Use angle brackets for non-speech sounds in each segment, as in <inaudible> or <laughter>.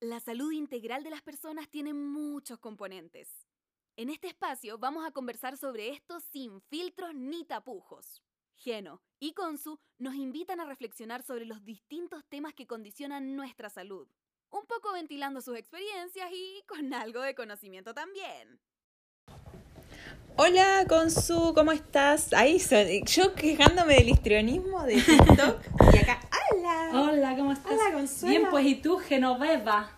La salud integral de las personas tiene muchos componentes. En este espacio vamos a conversar sobre esto sin filtros ni tapujos. Geno y Consu nos invitan a reflexionar sobre los distintos temas que condicionan nuestra salud, un poco ventilando sus experiencias y con algo de conocimiento también. Hola, Consu, ¿cómo estás? Ahí yo quejándome del histrionismo de TikTok y acá, ¡hola! Hola, ¿cómo estás? Hola, Consuelo. Bien, pues, ¿y tú, Genoveva?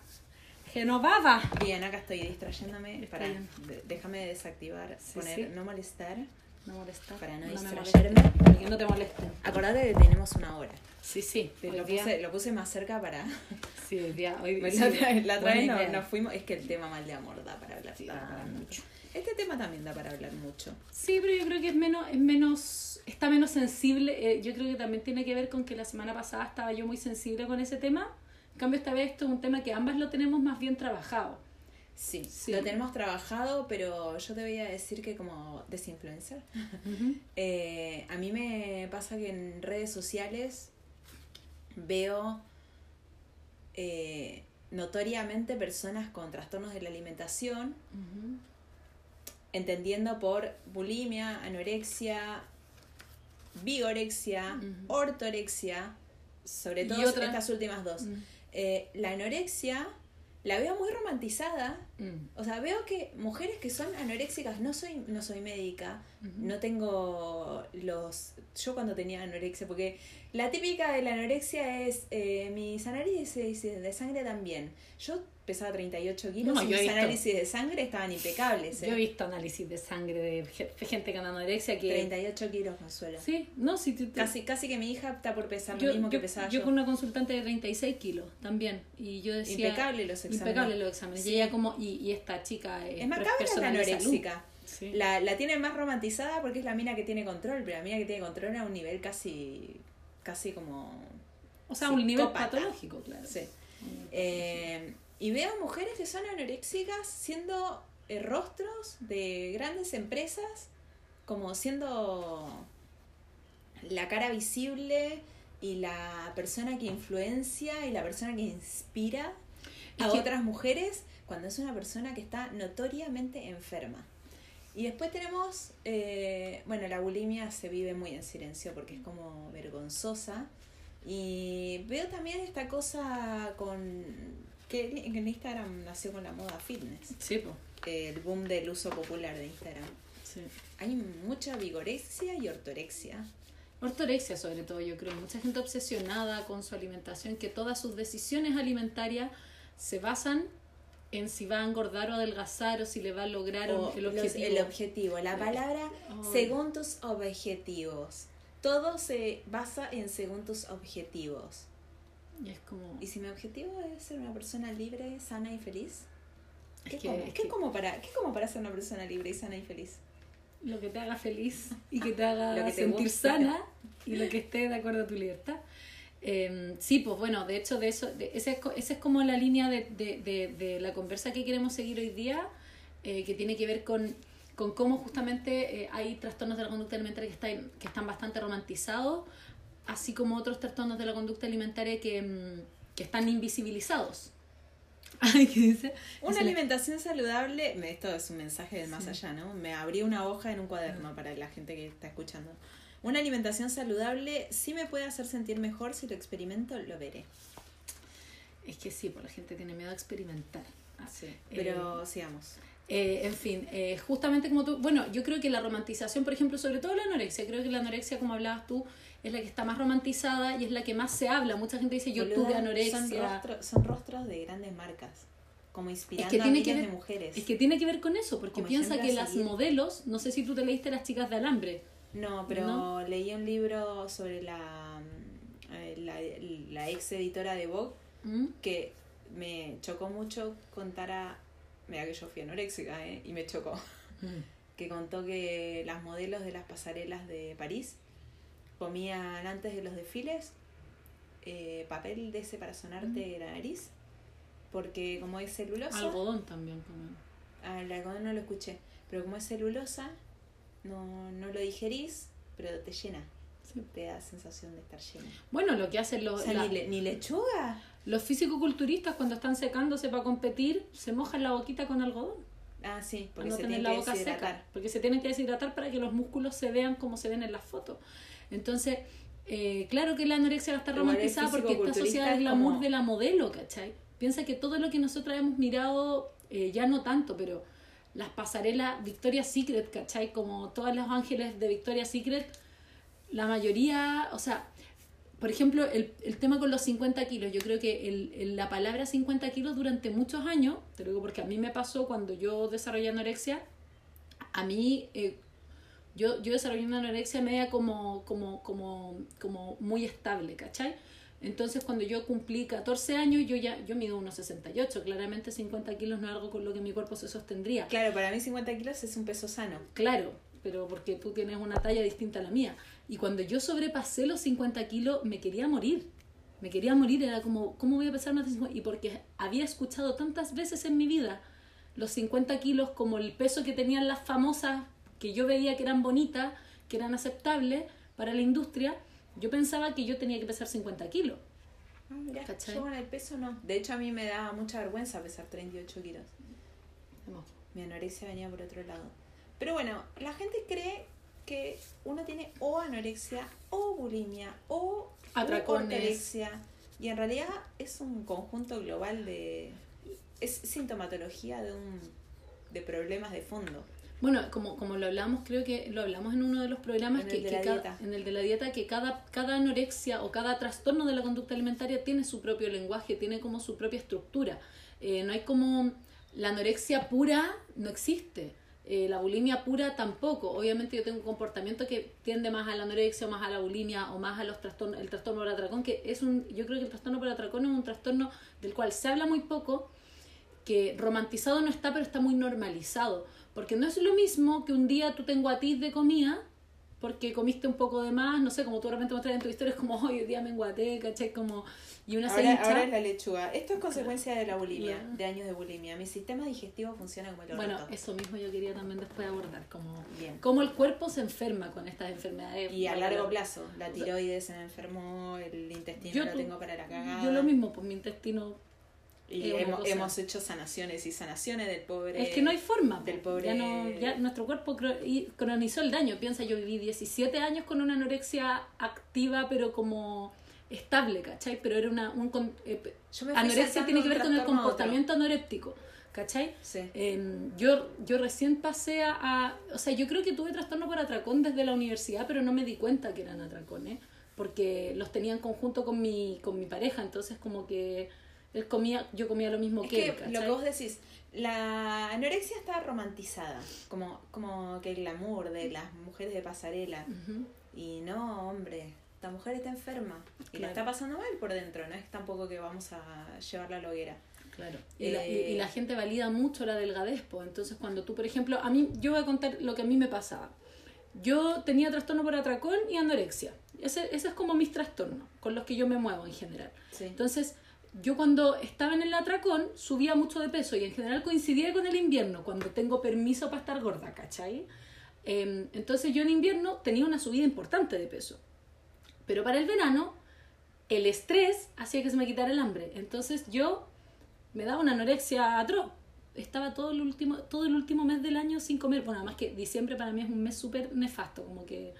Genoveva. Bien, acá estoy distrayéndome. Para, déjame desactivar, Sí, poner sí. no molestar. No molesta. Para no me distraerme. molestes, Para que no te moleste. Acordate que tenemos una hora. Sí, sí. Lo puse, lo puse más cerca para... <laughs> Sí, hoy día. Hoy, sí, la otra vez no- nos fuimos... Es que el tema mal de amor da para hablar, da para mucho. Este tema también da para hablar mucho. Sí, pero yo creo que es menos, es menos, está menos sensible. eh, yo creo que también tiene que ver con que la semana pasada estaba yo muy sensible con ese tema. En cambio, esta vez esto es un tema que ambas lo tenemos más bien trabajado. Sí, Sí. lo tenemos trabajado, pero yo te voy a decir que como desinfluencer, <laughs> eh, a mí me pasa que en redes sociales veo eh, notoriamente personas con trastornos de la alimentación, entendiendo por bulimia, anorexia, vigorexia, Ujú. ortorexia, sobre todo estas últimas dos. Eh, la anorexia la veo muy romantizada. Mm. O sea, veo que mujeres que son anoréxicas, no soy, no soy médica, no tengo los... Yo cuando tenía anorexia, porque la típica de la anorexia es eh, mis análisis de sangre también. Yo pesaba 38 kilos No, y mis visto- análisis de sangre estaban impecables. ¿eh? Yo he visto análisis de sangre de ge- gente con anorexia que... 38 kilos, Consuelo. Sí, no, sí. Casi, casi que mi hija está por pesar lo yo, mismo que pesaba yo yo. con una consultante de 36 kilos también. Y yo decía... Impecable los exámenes. Impecable los exámenes. Sí. Y ella como... Y, y esta chica es, Es macabra la de salud. anoréxica. Sí. La, la tiene más romantizada porque es la mina que tiene control, pero la mina que tiene control a un nivel casi, casi como... o sea, un nivel patológico, claro. Sí. Eh, y veo mujeres que son anoréxicas siendo eh, rostros de grandes empresas, como siendo la cara visible y la persona que influencia y la persona que inspira a Es otras mujeres cuando es una persona que está notoriamente enferma. Y después tenemos, eh, bueno, la bulimia se vive muy en silencio porque es como vergonzosa. Y veo también esta cosa con que en Instagram nació con la moda fitness, Sí, po. el boom del uso popular de Instagram. Sí. Hay mucha vigorexia y ortorexia. Ortorexia sobre todo, yo creo. Mucha gente obsesionada con su alimentación, que todas sus decisiones alimentarias se basan en si va a engordar o adelgazar o si le va a lograr O el los- objetivo. el objetivo, la palabra según tus objetivos. Todo se basa en según tus objetivos. Y es como... ¿Y si mi objetivo es ser una persona libre, sana y feliz? ¿Qué, Es que- como, es ¿qué que- como para, ¿Qué como para ser una persona libre y sana y feliz? lo que te haga feliz y que te <laughs> haga Lo que te sentir sana y lo que esté de acuerdo a tu libertad. Eh, sí, pues bueno, de hecho, de eso, de, esa, es, esa es como la línea de, de, de, de la conversa que queremos seguir hoy día, eh, que tiene que ver con, con cómo justamente eh, hay trastornos de la conducta alimentaria que están, que están bastante romantizados, así como otros trastornos de la conducta alimentaria que, mm, que están invisibilizados. <laughs> Ay, ¿qué dice? Una alimentación saludable, me- esto es un mensaje del más Sí. allá, ¿no? Me abrí una hoja en un cuaderno para la gente que está escuchando. Una alimentación saludable sí me puede hacer sentir mejor, si lo experimento, lo veré. Es que sí, pues la gente tiene miedo a experimentar. Pero sigamos. Eh, en fin, eh, justamente como tú, bueno, yo creo que la romantización, por ejemplo, sobre todo la anorexia, creo que la anorexia, como hablabas tú, es la que está más romantizada y es la que más se habla. Mucha gente dice, yo Boluda, tuve anorexia. Son, rostro- son rostros de grandes marcas, como inspirando que a tiene miles que ver- de mujeres. Es que tiene que ver con eso, porque Como piensa que a las modelos, no sé si tú te leíste Las chicas de alambre, No, pero ¿No? leí un libro sobre la, mm, eh, la, la ex editora de Vogue ¿Mm? que me chocó mucho contar a... Mira que yo fui anoréxica, ¿eh? Y me chocó. <laughs> Que contó que las modelos de las pasarelas de París comían antes de los desfiles eh, papel de ese para sonarte de la nariz. Porque como es celulosa... algodón también. Como... Ah, el algodón no lo escuché. Pero como es celulosa, no, no lo digerís, pero te llena. te da sensación de estar lleno. Bueno, lo que hacen los, O sea, la- ni, le- ni lechuga. los fisicoculturistas cuando están secándose para competir, se mojan la boquita con algodón. Ah, sí, porque se tener tiene la que boca seca. Porque se tienen que deshidratar para que los músculos se vean como se ven en las fotos. Entonces, eh, claro que la anorexia va a estar romantizada porque está asociada al es glamour como- de la modelo, ¿cachai? Piensa que todo lo que nosotros hemos mirado, eh, ya no tanto, pero las pasarelas Victoria's Secret, ¿cachai? Como todos los ángeles de Victoria's Secret, la mayoría, o sea, por ejemplo, el, el tema con los 50 kilos, yo creo que el, el- la palabra 50 kilos durante muchos años, te lo digo porque a mí me pasó cuando yo desarrollé anorexia, a mí eh, yo, yo desarrollé una anorexia media como, como, como, como muy estable, ¿cachai? Entonces cuando yo cumplí 14 años, yo ya yo mido unos 68, claramente 50 kilos no es algo con lo que mi cuerpo se sostendría. Claro, para mí 50 kilos es un peso sano. Claro, pero porque tú tienes una talla distinta a la mía. Y cuando yo sobrepasé los 50 kilos, me quería morir. Me quería morir, era como, ¿cómo voy a pesar más de 50? Y porque había escuchado tantas veces en mi vida los 50 kilos como el peso que tenían las famosas, que yo veía que eran bonitas, que eran aceptables para la industria, yo pensaba que yo tenía que pesar 50 kilos. Ah, ¿Cachai? yo con el peso no. De hecho, a mí me daba mucha vergüenza pesar 38 kilos. No. Mi anorexia venía por otro lado. Pero bueno, la gente cree que uno tiene o anorexia, o bulimia, o ortorexia. Y en realidad es un conjunto global de... Es sintomatología de un de problemas de fondo. Bueno, como, como lo hablamos, creo que lo hablamos en uno de los programas En que, el de que la cada- dieta. en el de la dieta, que cada, cada anorexia o cada trastorno de la conducta alimentaria tiene su propio lenguaje, tiene como su propia estructura. Eh, no hay como la anorexia pura no existe. Eh, la bulimia pura tampoco. Obviamente yo tengo un comportamiento que tiende más a la anorexia o más a la bulimia o más a los trastornos, el trastorno por atracón, que es un, yo creo que el trastorno por atracón es un trastorno del cual se habla muy poco, que romantizado no está, pero está muy normalizado. Porque no es lo mismo que un día tú te enguatís de comida, porque comiste un poco de más, no sé, como tú de repente mostras en tu historia, es como, hoy día me enguaté, ¿cachai? Como, y una Ahora, ahora es la lechuga. Esto es consecuencia de la bulimia, Claro. de años de bulimia. Mi sistema digestivo funciona como el Bueno, eso mismo yo quería también después abordar, como Bien. cómo el cuerpo se enferma con estas enfermedades. Y a largo plazo, la tiroides se me enfermó, el intestino Yo lo tengo para la cagada. Yo lo mismo, pues mi intestino... Y hemos, hemos hecho sanaciones y sanaciones del pobre. Es que no hay forma. del po. pobre- Ya, no, ya nuestro cuerpo cronizó el daño. Piensa, yo viví 17 años con una anorexia activa, pero como estable, ¿cachai? Pero era una... Un, eh, anorexia tiene que ver con el comportamiento anoréptico, ¿cachai? Sí. Eh, yo, yo recién pasé a, a- O sea, yo creo que tuve trastorno por atracón desde la universidad, pero no me di cuenta que eran atracones, porque los tenía en conjunto con mi, con mi pareja, entonces como que él comía, yo comía lo mismo Es que, él, lo ¿cachai? que vos decís, la anorexia está romantizada, como, como que el glamour de las mujeres de pasarela. Y no, hombre, esta mujer está enferma y la está pasando mal por dentro, no es tampoco que vamos a llevarla a la hoguera. Claro. Y, la, y- Eh, y la gente valida mucho la delgadez, pues. Entonces, cuando tú, por ejemplo, a mí, yo voy a contar lo que a mí me pasaba. Yo tenía trastorno por atracón y anorexia. Ese, ese es como mis trastornos, con los que yo me muevo en general. Sí. Entonces, yo cuando estaba en el atracón subía mucho de peso y en general coincidía con el invierno, cuando tengo permiso para estar gorda, ¿cachai? Em, entonces yo en invierno tenía una subida importante de peso. Pero para el verano, el estrés hacía que se me quitara el hambre. Entonces yo me daba una anorexia atroz. Estaba todo el último, todo el último mes del año sin comer. Bueno, además que diciembre para mí es un mes súper nefasto, como que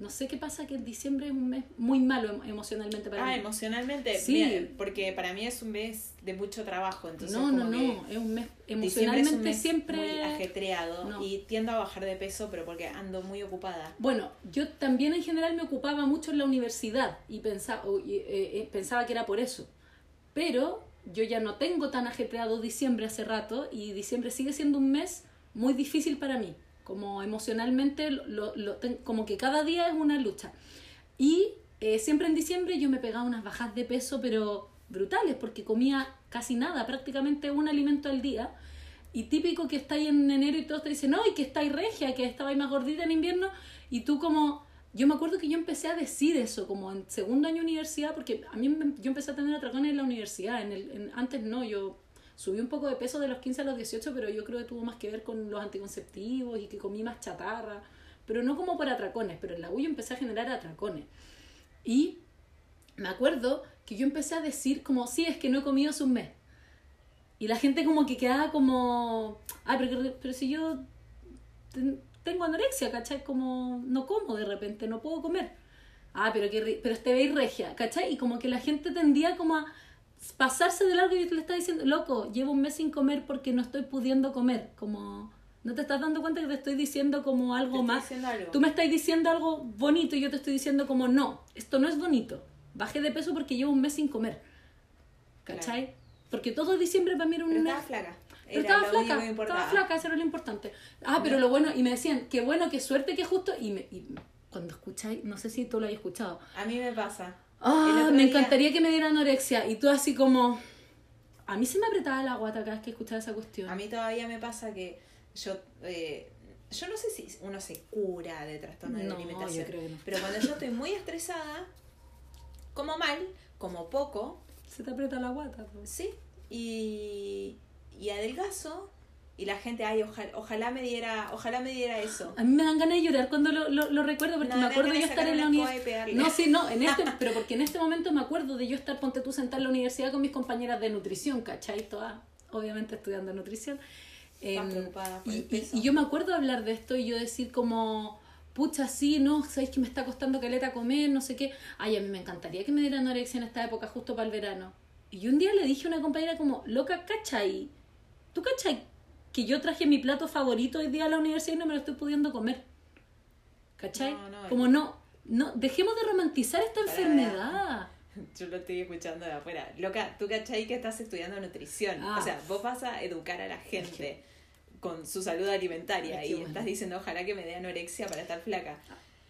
no sé qué pasa que diciembre es un mes muy malo em- emocionalmente para Ah, mí. emocionalmente, Sí. mira, porque para mí es un mes de mucho trabajo, entonces no, no, no, es un mes es un emocionalmente mes siempre... muy ajetreado No. y tiendo a bajar de peso, pero porque ando muy ocupada. Bueno, yo también en general me ocupaba mucho en la universidad y pensaba, eh, eh, pensaba que era por eso. Pero yo ya no tengo tan ajetreado diciembre hace rato y diciembre sigue siendo un mes muy difícil para mí. Como emocionalmente, como que cada día es una lucha. Y eh, siempre en diciembre yo me pegaba unas bajas de peso, pero brutales, porque comía casi nada, prácticamente un alimento al día. Y típico que estáis en enero y todos te dicen, no, y que estáis regia, que estabais más gordita en invierno. Y tú como, yo me acuerdo que yo empecé a decir eso, como en segundo año universidad, porque a mí yo empecé a tener atracones en la universidad. En el, en- antes no, yo subí un poco de peso de los 15 a los 18, pero yo creo que tuvo más que ver con los anticonceptivos y que comí más chatarra. pero no como por atracones, pero en la U yo empecé a generar atracones. Y me acuerdo que yo empecé a decir como, sí, es que no he comido hace un mes. Y la gente como que quedaba como, ah, pero, pero si yo tengo anorexia, ¿cachai? Como no como de repente, no puedo comer. Ah, pero que pero este veis regia, ¿cachai? Y como que la gente tendía como a pasarse de largo y te le estaba diciendo, loco, llevo un mes sin comer porque no estoy pudiendo comer, como no te estás dando cuenta que te estoy diciendo como algo más. Tú me estás diciendo algo bonito y yo te estoy diciendo como no, esto no es bonito. Bajé de peso porque llevo un mes sin comer. ¿Cachai? Porque todo diciembre para mí era un mes. Estaba flaca. Pero estaba flaca, estaba flaca, eso era lo importante. Ah, pero lo bueno, y me decían, qué bueno, qué suerte, qué justo, y, me, y cuando escucháis, no sé si tú lo hayas escuchado. A mí me pasa. Ah, me encantaría que me diera anorexia, y tú así como... A mí se me apretaba la guata cada vez que escuchaba esa cuestión. A mí todavía me pasa que yo... Eh, yo no sé si uno se cura de trastorno de alimentación, pero cuando yo estoy muy estresada, como mal, como poco. Se te aprieta la guata. Pues. Sí, y, y adelgazo y la gente, ay, ojalá, ojalá me diera, ojalá me diera eso. A mí me dan ganas de llorar cuando lo, lo, recuerdo porque me acuerdo de yo estar en la universidad. No, sí, no, en este, <laughs> pero porque en este momento me acuerdo de yo estar, ponte tú sentar en la universidad con mis compañeras de nutrición, ¿cachai? Todas, obviamente estudiando nutrición. Eh, preocupada por y, el peso. Y, yo me acuerdo de hablar de esto y yo decir como, pucha, sí, no, sabéis que me está costando caleta comer, no sé qué. Ay, a mí me encantaría que me dieran anorexia en esta época, justo para el verano. Y un día le dije a una compañera como, loca, ¿cachai? ¿Tú cachai que yo traje mi plato favorito hoy día a la universidad y no me lo estoy pudiendo comer? ¿Cachai? como no, no, dejemos de romantizar esta enfermedad. <laughs> Yo lo estoy escuchando de afuera. Loca, tú cachai que estás estudiando nutrición. O sea, ah. vos vas a educar a la gente con su salud alimentaria y estás diciendo ojalá que me dé anorexia para estar flaca.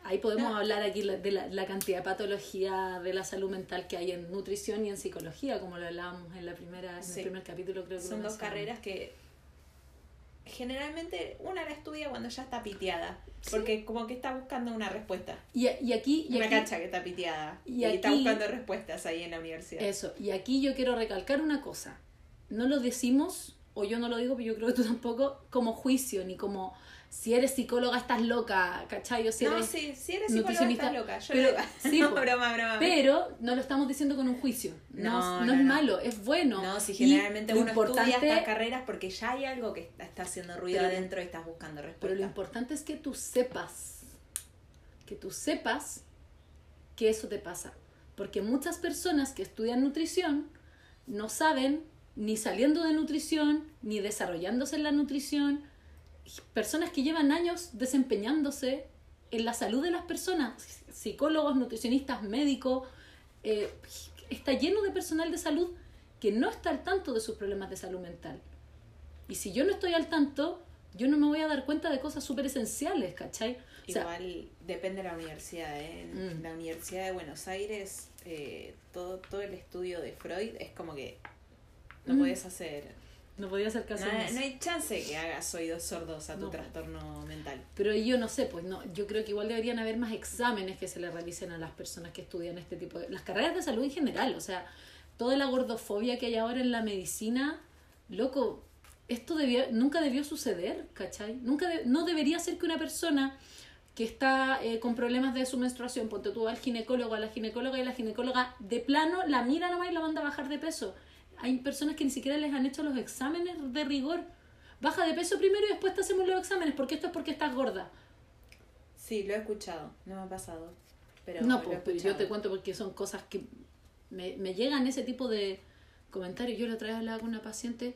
Ahí podemos hablar aquí de la, cantidad de patología de la salud mental que hay en nutrición y en psicología, como lo hablábamos en, la primera, en el primer capítulo. Creo que Son dos carreras que generalmente una la estudia cuando ya está piteada, porque como que está buscando una respuesta. Y, y aquí... Y una cacha que está piteada y, está buscando respuestas ahí en la universidad. Eso, y aquí yo quiero recalcar una cosa. No lo decimos, o yo no lo digo, pero yo creo que tú tampoco, como juicio, ni como si eres psicóloga estás loca, ¿cachai? O si no, eres sí, si eres psicóloga estás loca, yo pero, loca. Sí, <laughs> no, broma, broma. Pero no lo estamos diciendo con un juicio. No, no, es malo, es bueno. No, si generalmente uno importante, estudia estas carreras porque ya hay algo que está haciendo ruido adentro y estás buscando respuesta. Pero lo importante es que tú sepas, que tú sepas que eso te pasa. Porque muchas personas que estudian nutrición no saben ni saliendo de nutrición, ni desarrollándose en la nutrición, personas que llevan años desempeñándose en la salud de las personas, psicólogos, nutricionistas, médicos, eh, está lleno de personal de salud que no está al tanto de sus problemas de salud mental. Y si yo no estoy al tanto, yo no me voy a dar cuenta de cosas súper esenciales, ¿cachai? Igual depende de la universidad. ¿eh? En mm. la Universidad de Buenos Aires, eh, todo, todo el estudio de Freud es como que no mm. puedes hacer no podía hacer caso no, no hay chance que hagas oídos sordos a tu trastorno mental. Pero yo no sé, pues no, yo creo que igual deberían haber más exámenes que se le realicen a las personas que estudian este tipo de... Las carreras de salud en general, o sea, toda la gordofobia que hay ahora en la medicina, loco, esto nunca debió suceder, ¿cachai? Nunca no debería ser que una persona que está eh, con problemas de su menstruación, ponte tú al ginecólogo, a la ginecóloga y la ginecóloga de plano la mira nomás y la manda a bajar de peso hay personas que ni siquiera les han hecho los exámenes de rigor. Baja de peso primero y después te hacemos los exámenes, porque esto es porque estás gorda. Sí, lo he escuchado, no me ha pasado. Pero no, pues, pero yo te cuento porque son cosas que me, me llegan ese tipo de comentarios. Yo la otra vez hablaba con una paciente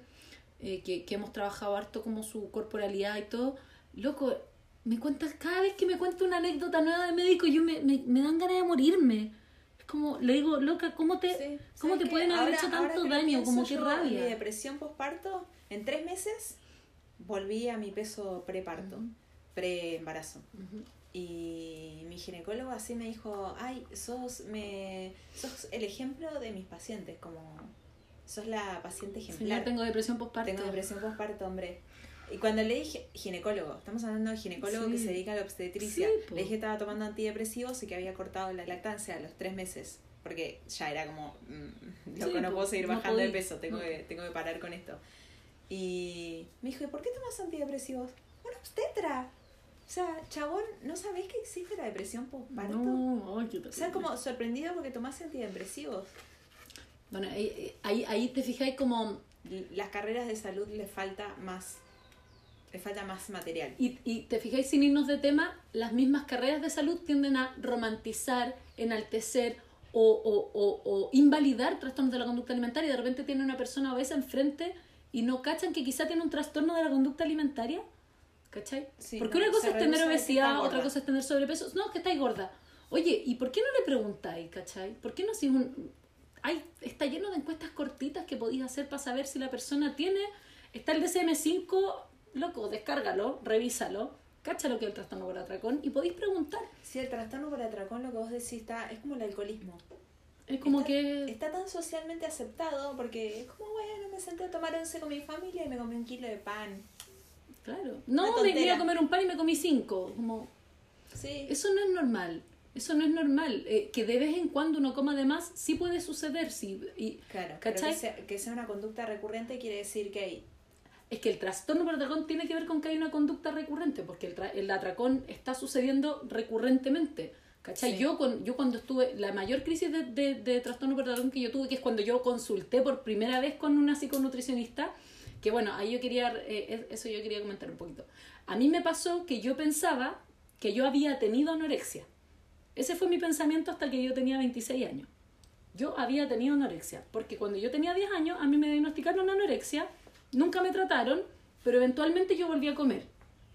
eh, que, que hemos trabajado harto como su corporalidad y todo. Loco, me cuentas, cada vez que me cuenta una anécdota nueva de médico, yo me, me, me dan ganas de morirme como, le digo, loca, ¿cómo te, ¿cómo te pueden haber hecho tanto daño? Como qué rabia. Mi depresión postparto, en tres meses volví a mi peso preparto, pre-embarazo. Y mi ginecólogo así me dijo, ay, sos, me, sos el ejemplo de mis pacientes, como sos la paciente ejemplar. Sí, tengo depresión postparto. Tengo depresión postparto, hombre. Y cuando le dije, ginecólogo, estamos hablando de ginecólogo que se dedica a la obstetricia, le dije que estaba tomando antidepresivos y que había cortado la lactancia a los tres meses, porque ya era como, mm, loco, no puedo seguir bajando de peso, tengo, que, tengo que parar con esto. Y me dijo, ¿por qué tomas antidepresivos? Una obstetra. O sea, chabón, ¿no sabés que existe la depresión postparto? No, ay, qué O sea, como sorprendido porque tomás antidepresivos. Bueno, ahí, ahí, ahí te fijáis como... Las carreras de salud les falta más le falta más material. Y, y te fijáis, sin irnos de tema, las mismas carreras de salud tienden a romantizar, enaltecer o, o, o, o invalidar trastornos de la conducta alimentaria. De repente tiene una persona obesa enfrente y no cachan que quizá tiene un trastorno de la conducta alimentaria. ¿Cachai? Sí, Porque no, una cosa es tener obesidad, otra cosa es tener sobrepeso. No, que estáis gorda. Oye, ¿y por qué no le preguntáis, cachai? ¿Por qué no si un... Hay, está lleno de encuestas cortitas que podéis hacer para saber si la persona tiene... Está el DSM-5, loco, descárgalo, revísalo, cacha lo que es el trastorno por atracón y podéis preguntar. Sí, el trastorno por atracón, lo que vos decís, está, es como el alcoholismo. Es como está, que... Está tan socialmente aceptado porque es como, bueno, me senté a tomar once con mi familia y me comí un kilo de pan. Claro. No, me iba a comer un pan y me comí cinco. Como, Sí. Eso no es normal. Eso no es normal. Eh, que de vez en cuando uno coma de más, sí puede suceder. Sí. Y Claro, pero ¿Cachai? que sea, que sea una conducta recurrente quiere decir que hay es que el trastorno por atracón tiene que ver con que hay una conducta recurrente, porque el, tra- el atracón está sucediendo recurrentemente. ¿Cachai? Sí. Yo, con, yo cuando estuve, la mayor crisis de, de, de trastorno por atracón que yo tuve, que es cuando yo consulté por primera vez con una psiconutricionista, que bueno, ahí yo quería, eh, eso yo quería comentar un poquito. A mí me pasó que yo pensaba que yo había tenido anorexia. Ese fue mi pensamiento hasta que yo tenía 26 años. Yo había tenido anorexia, porque cuando yo tenía 10 años a mí me diagnosticaron anorexia, nunca me trataron, pero eventualmente yo volví a comer,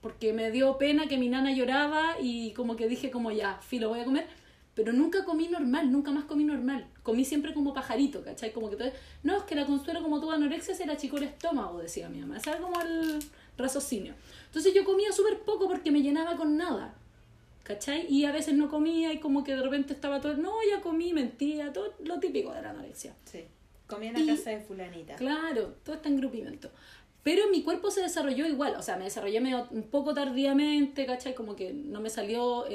porque me dio pena que mi nana lloraba y como que dije como ya, filo, voy a comer, pero nunca comí normal, nunca más comí normal, comí siempre como pajarito, ¿cachai? Como que todo, no, es que la consuelo como tuvo anorexia se la achicó el estómago, decía mi mamá, ese era como el raciocinio. Entonces yo comía súper poco porque me llenaba con nada. ¿cachai? Y a veces no comía y como que de repente estaba todo, no, ya comí, mentía, todo lo típico de la anorexia. Sí. Comí en la Y- casa de fulanita. Claro, todo está en grupimiento. Pero mi cuerpo se desarrolló igual, o sea, me desarrollé medio- un poco tardíamente, ¿cachai? Como que no me salió eh,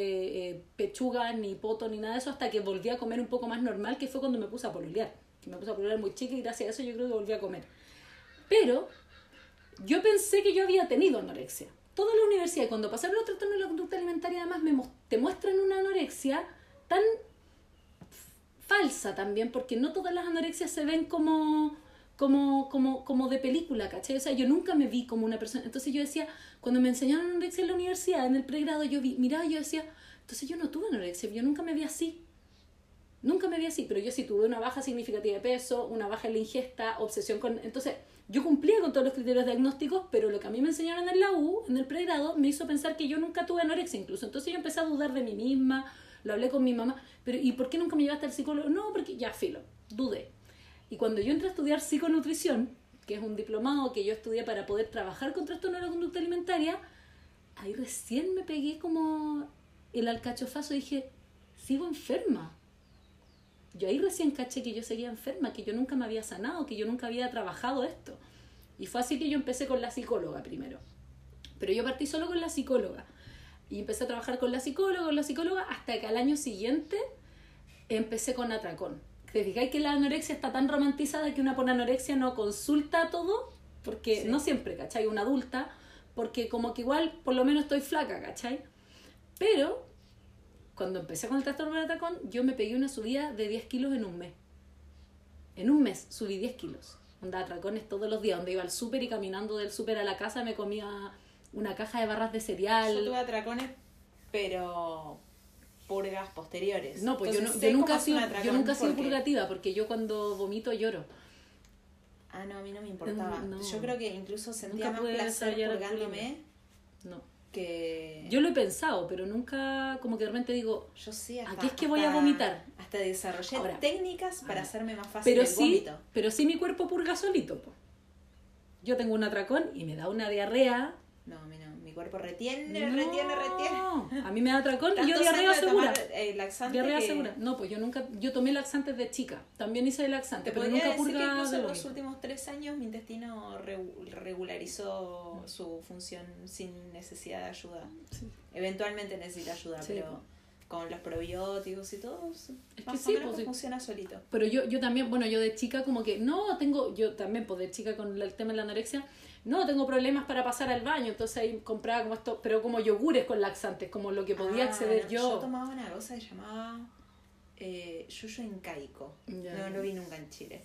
eh, pechuga, ni poto, ni nada de eso, hasta que volví a comer un poco más normal, que fue cuando me puse a polulear. Me puse a polulear muy chica y gracias a eso yo creo que volví a comer. Pero yo pensé que yo había tenido anorexia. Toda la universidad, cuando pasaron los trastornos de la conducta alimentaria, además me te muestran una anorexia tan falsa también, porque no todas las anorexias se ven como, como, como, como de película, ¿cachai? O sea, yo nunca me vi como una persona. Entonces yo decía, cuando me enseñaron anorexia en la universidad, en el pregrado, yo vi, miraba yo decía, entonces yo no tuve anorexia, yo nunca me vi así. Nunca me vi así, pero yo sí tuve una baja significativa de peso, una baja en la ingesta, obsesión con... Entonces, yo cumplía con todos los criterios diagnósticos, pero lo que a mí me enseñaron en la U, en el pregrado, me hizo pensar que yo nunca tuve anorexia incluso. Entonces yo empecé a dudar de mí misma, lo hablé con mi mamá, pero ¿y por qué nunca me llevaste al psicólogo? No, porque ya, filo, dudé. Y cuando yo entré a estudiar psiconutrición, que es un diplomado que yo estudié para poder trabajar con trastorno de la conducta alimentaria, ahí recién me pegué como el alcachofazo y dije, sigo enferma. Yo ahí recién caché que yo seguía enferma, que yo nunca me había sanado, que yo nunca había trabajado esto. Y fue así que yo empecé con la psicóloga primero. Pero yo partí solo con la psicóloga. Y empecé a trabajar con la psicóloga, con la psicóloga, hasta que al año siguiente empecé con atracón. ¿Te fijáis que la anorexia está tan romantizada que una por anorexia no consulta todo? Porque Sí. no siempre, ¿cachai? Una adulta, porque como que igual por lo menos estoy flaca, ¿cachai? Pero cuando empecé con el trastorno del atracón, yo me pegué una subida de 10 kilos en un mes. En un mes subí 10 kilos. Onda atracones todos los días, donde iba al súper y caminando del súper a la casa me comía una caja de barras de cereal. Yo tuve atracones, pero purgas posteriores. No, pues yo, no- nunca sido, yo nunca he sido porque- purgativa, porque yo cuando vomito lloro. Ah, no, a mí no me importaba. No. Yo creo que incluso sentía Nunca más placer purgándome No. que... Yo lo he pensado, pero nunca, como que de repente digo, Yo sí, hasta, Aquí es que voy a vomitar. Hasta desarrollé Ahora. técnicas para Ahora. hacerme más fácil pero el sí, vómito. pero sí mi cuerpo purga solito. po. Yo tengo un atracón y me da una diarrea. No, a mí no. Mi cuerpo retiene, No, retiene, retiene. A mí me da atracón y yo diarrea segura. tomar, eh, laxante Diarrea que segura. No, pues yo nunca, yo tomé laxantes de chica. También hice Te laxante, pero nunca decir que incluso de en los últimos tres años mi intestino regu- regularizó su función sin necesidad de ayuda. Sí. Eventualmente necesita ayuda, Sí, pero po. con los probióticos y todo, Es más que sí, pues, funciona solito. Pero yo, yo también, bueno, yo de chica como que, no, tengo, yo también, pues de chica con el tema de la anorexia, no, tengo problemas para pasar al baño, entonces ahí compraba como esto, pero como yogures con laxantes, como lo que podía Ah, acceder no, yo. Yo tomaba una cosa que se llamaba eh, yuyo incaico. No, no vi nunca en Chile.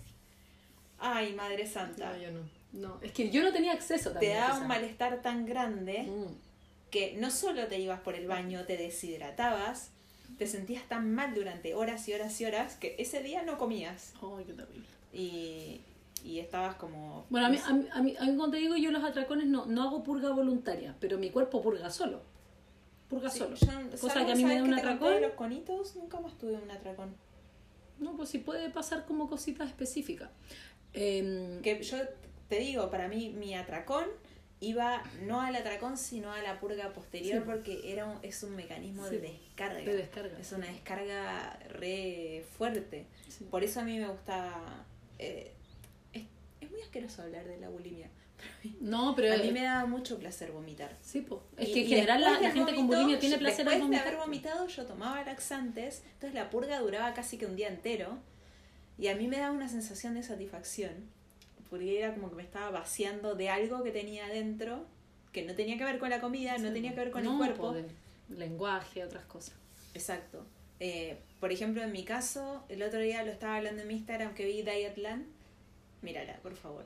Ay, Madre Santa. No, yo no. No, es que yo no tenía acceso Te también. da quizá. un malestar tan grande Mm. que no solo te ibas por el baño, te deshidratabas, te sentías tan mal durante horas y horas y horas que ese día no comías Ay, qué terrible. y, y estabas como... Bueno, a mí, a, mí, a, mí, a mí, como te digo, yo los atracones no, no hago purga voluntaria, pero mi cuerpo purga solo. Purga Sí, solo. yo, Cosa que a mí me ¿sabes da un atracón. de los conitos, nunca más tuve un atracón. No, pues sí puede pasar como cositas específicas. Em, Que yo te digo, para mí mi atracón iba no al atracón, sino a la purga posterior Sí. porque era un- es un mecanismo Sí. de descarga. de descarga. Es una descarga re fuerte. Sí. Por eso a mí me gusta... eh, muy asqueroso hablar de la bulimia. <laughs> No, pero a mí me da mucho placer vomitar. Sí, pues. Es que en general la, la gente con bulimia tiene placer al Después vomitar. de haber vomitado, yo tomaba laxantes, entonces la purga duraba casi que un día entero. Y a mí me daba una sensación de satisfacción, porque era como que me estaba vaciando de algo que tenía adentro, que no tenía que ver con la comida, no Sí, tenía que ver con no, el cuerpo. po, de lenguaje, otras cosas. Exacto. Eh, por ejemplo, en mi caso, el otro día lo estaba hablando en mi Instagram que vi Dietland. Mírala, por favor.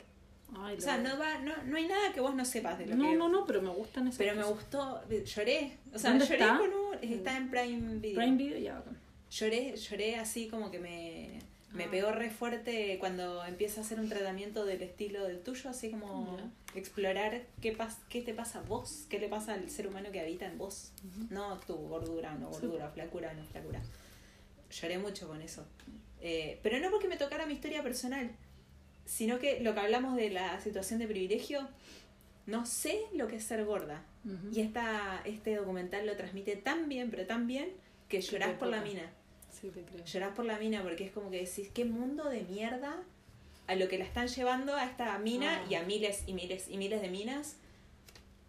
Ay, O sea, no, va, no, no hay nada que vos no sepas de lo no, que no, no, pero me gustan esas Pero me cosas. gustó, lloré. O sea, ¿Dónde lloré está? con un. Está en Prime Video. Prime Video, ya, bacán. Lloré, lloré así como que me, me Ah. pegó re fuerte cuando empieza a hacer un tratamiento del estilo del tuyo, así como Ya. explorar qué, pas, qué te pasa a vos, qué le pasa al ser humano que habita en vos. Ujú. No tu gordura, no Sí. gordura, flacura, no flacura. Lloré mucho con eso. Eh, pero no porque me tocara mi historia personal, sino que lo que hablamos de la situación de privilegio, no sé lo que es ser gorda. Y esta, este documental lo transmite tan bien, pero tan bien, que llorás por la mina. Sí, te creo. Llorás por la mina porque es como que decís, qué mundo de mierda a lo que la están llevando a esta mina Ah. y a miles y miles y miles de minas.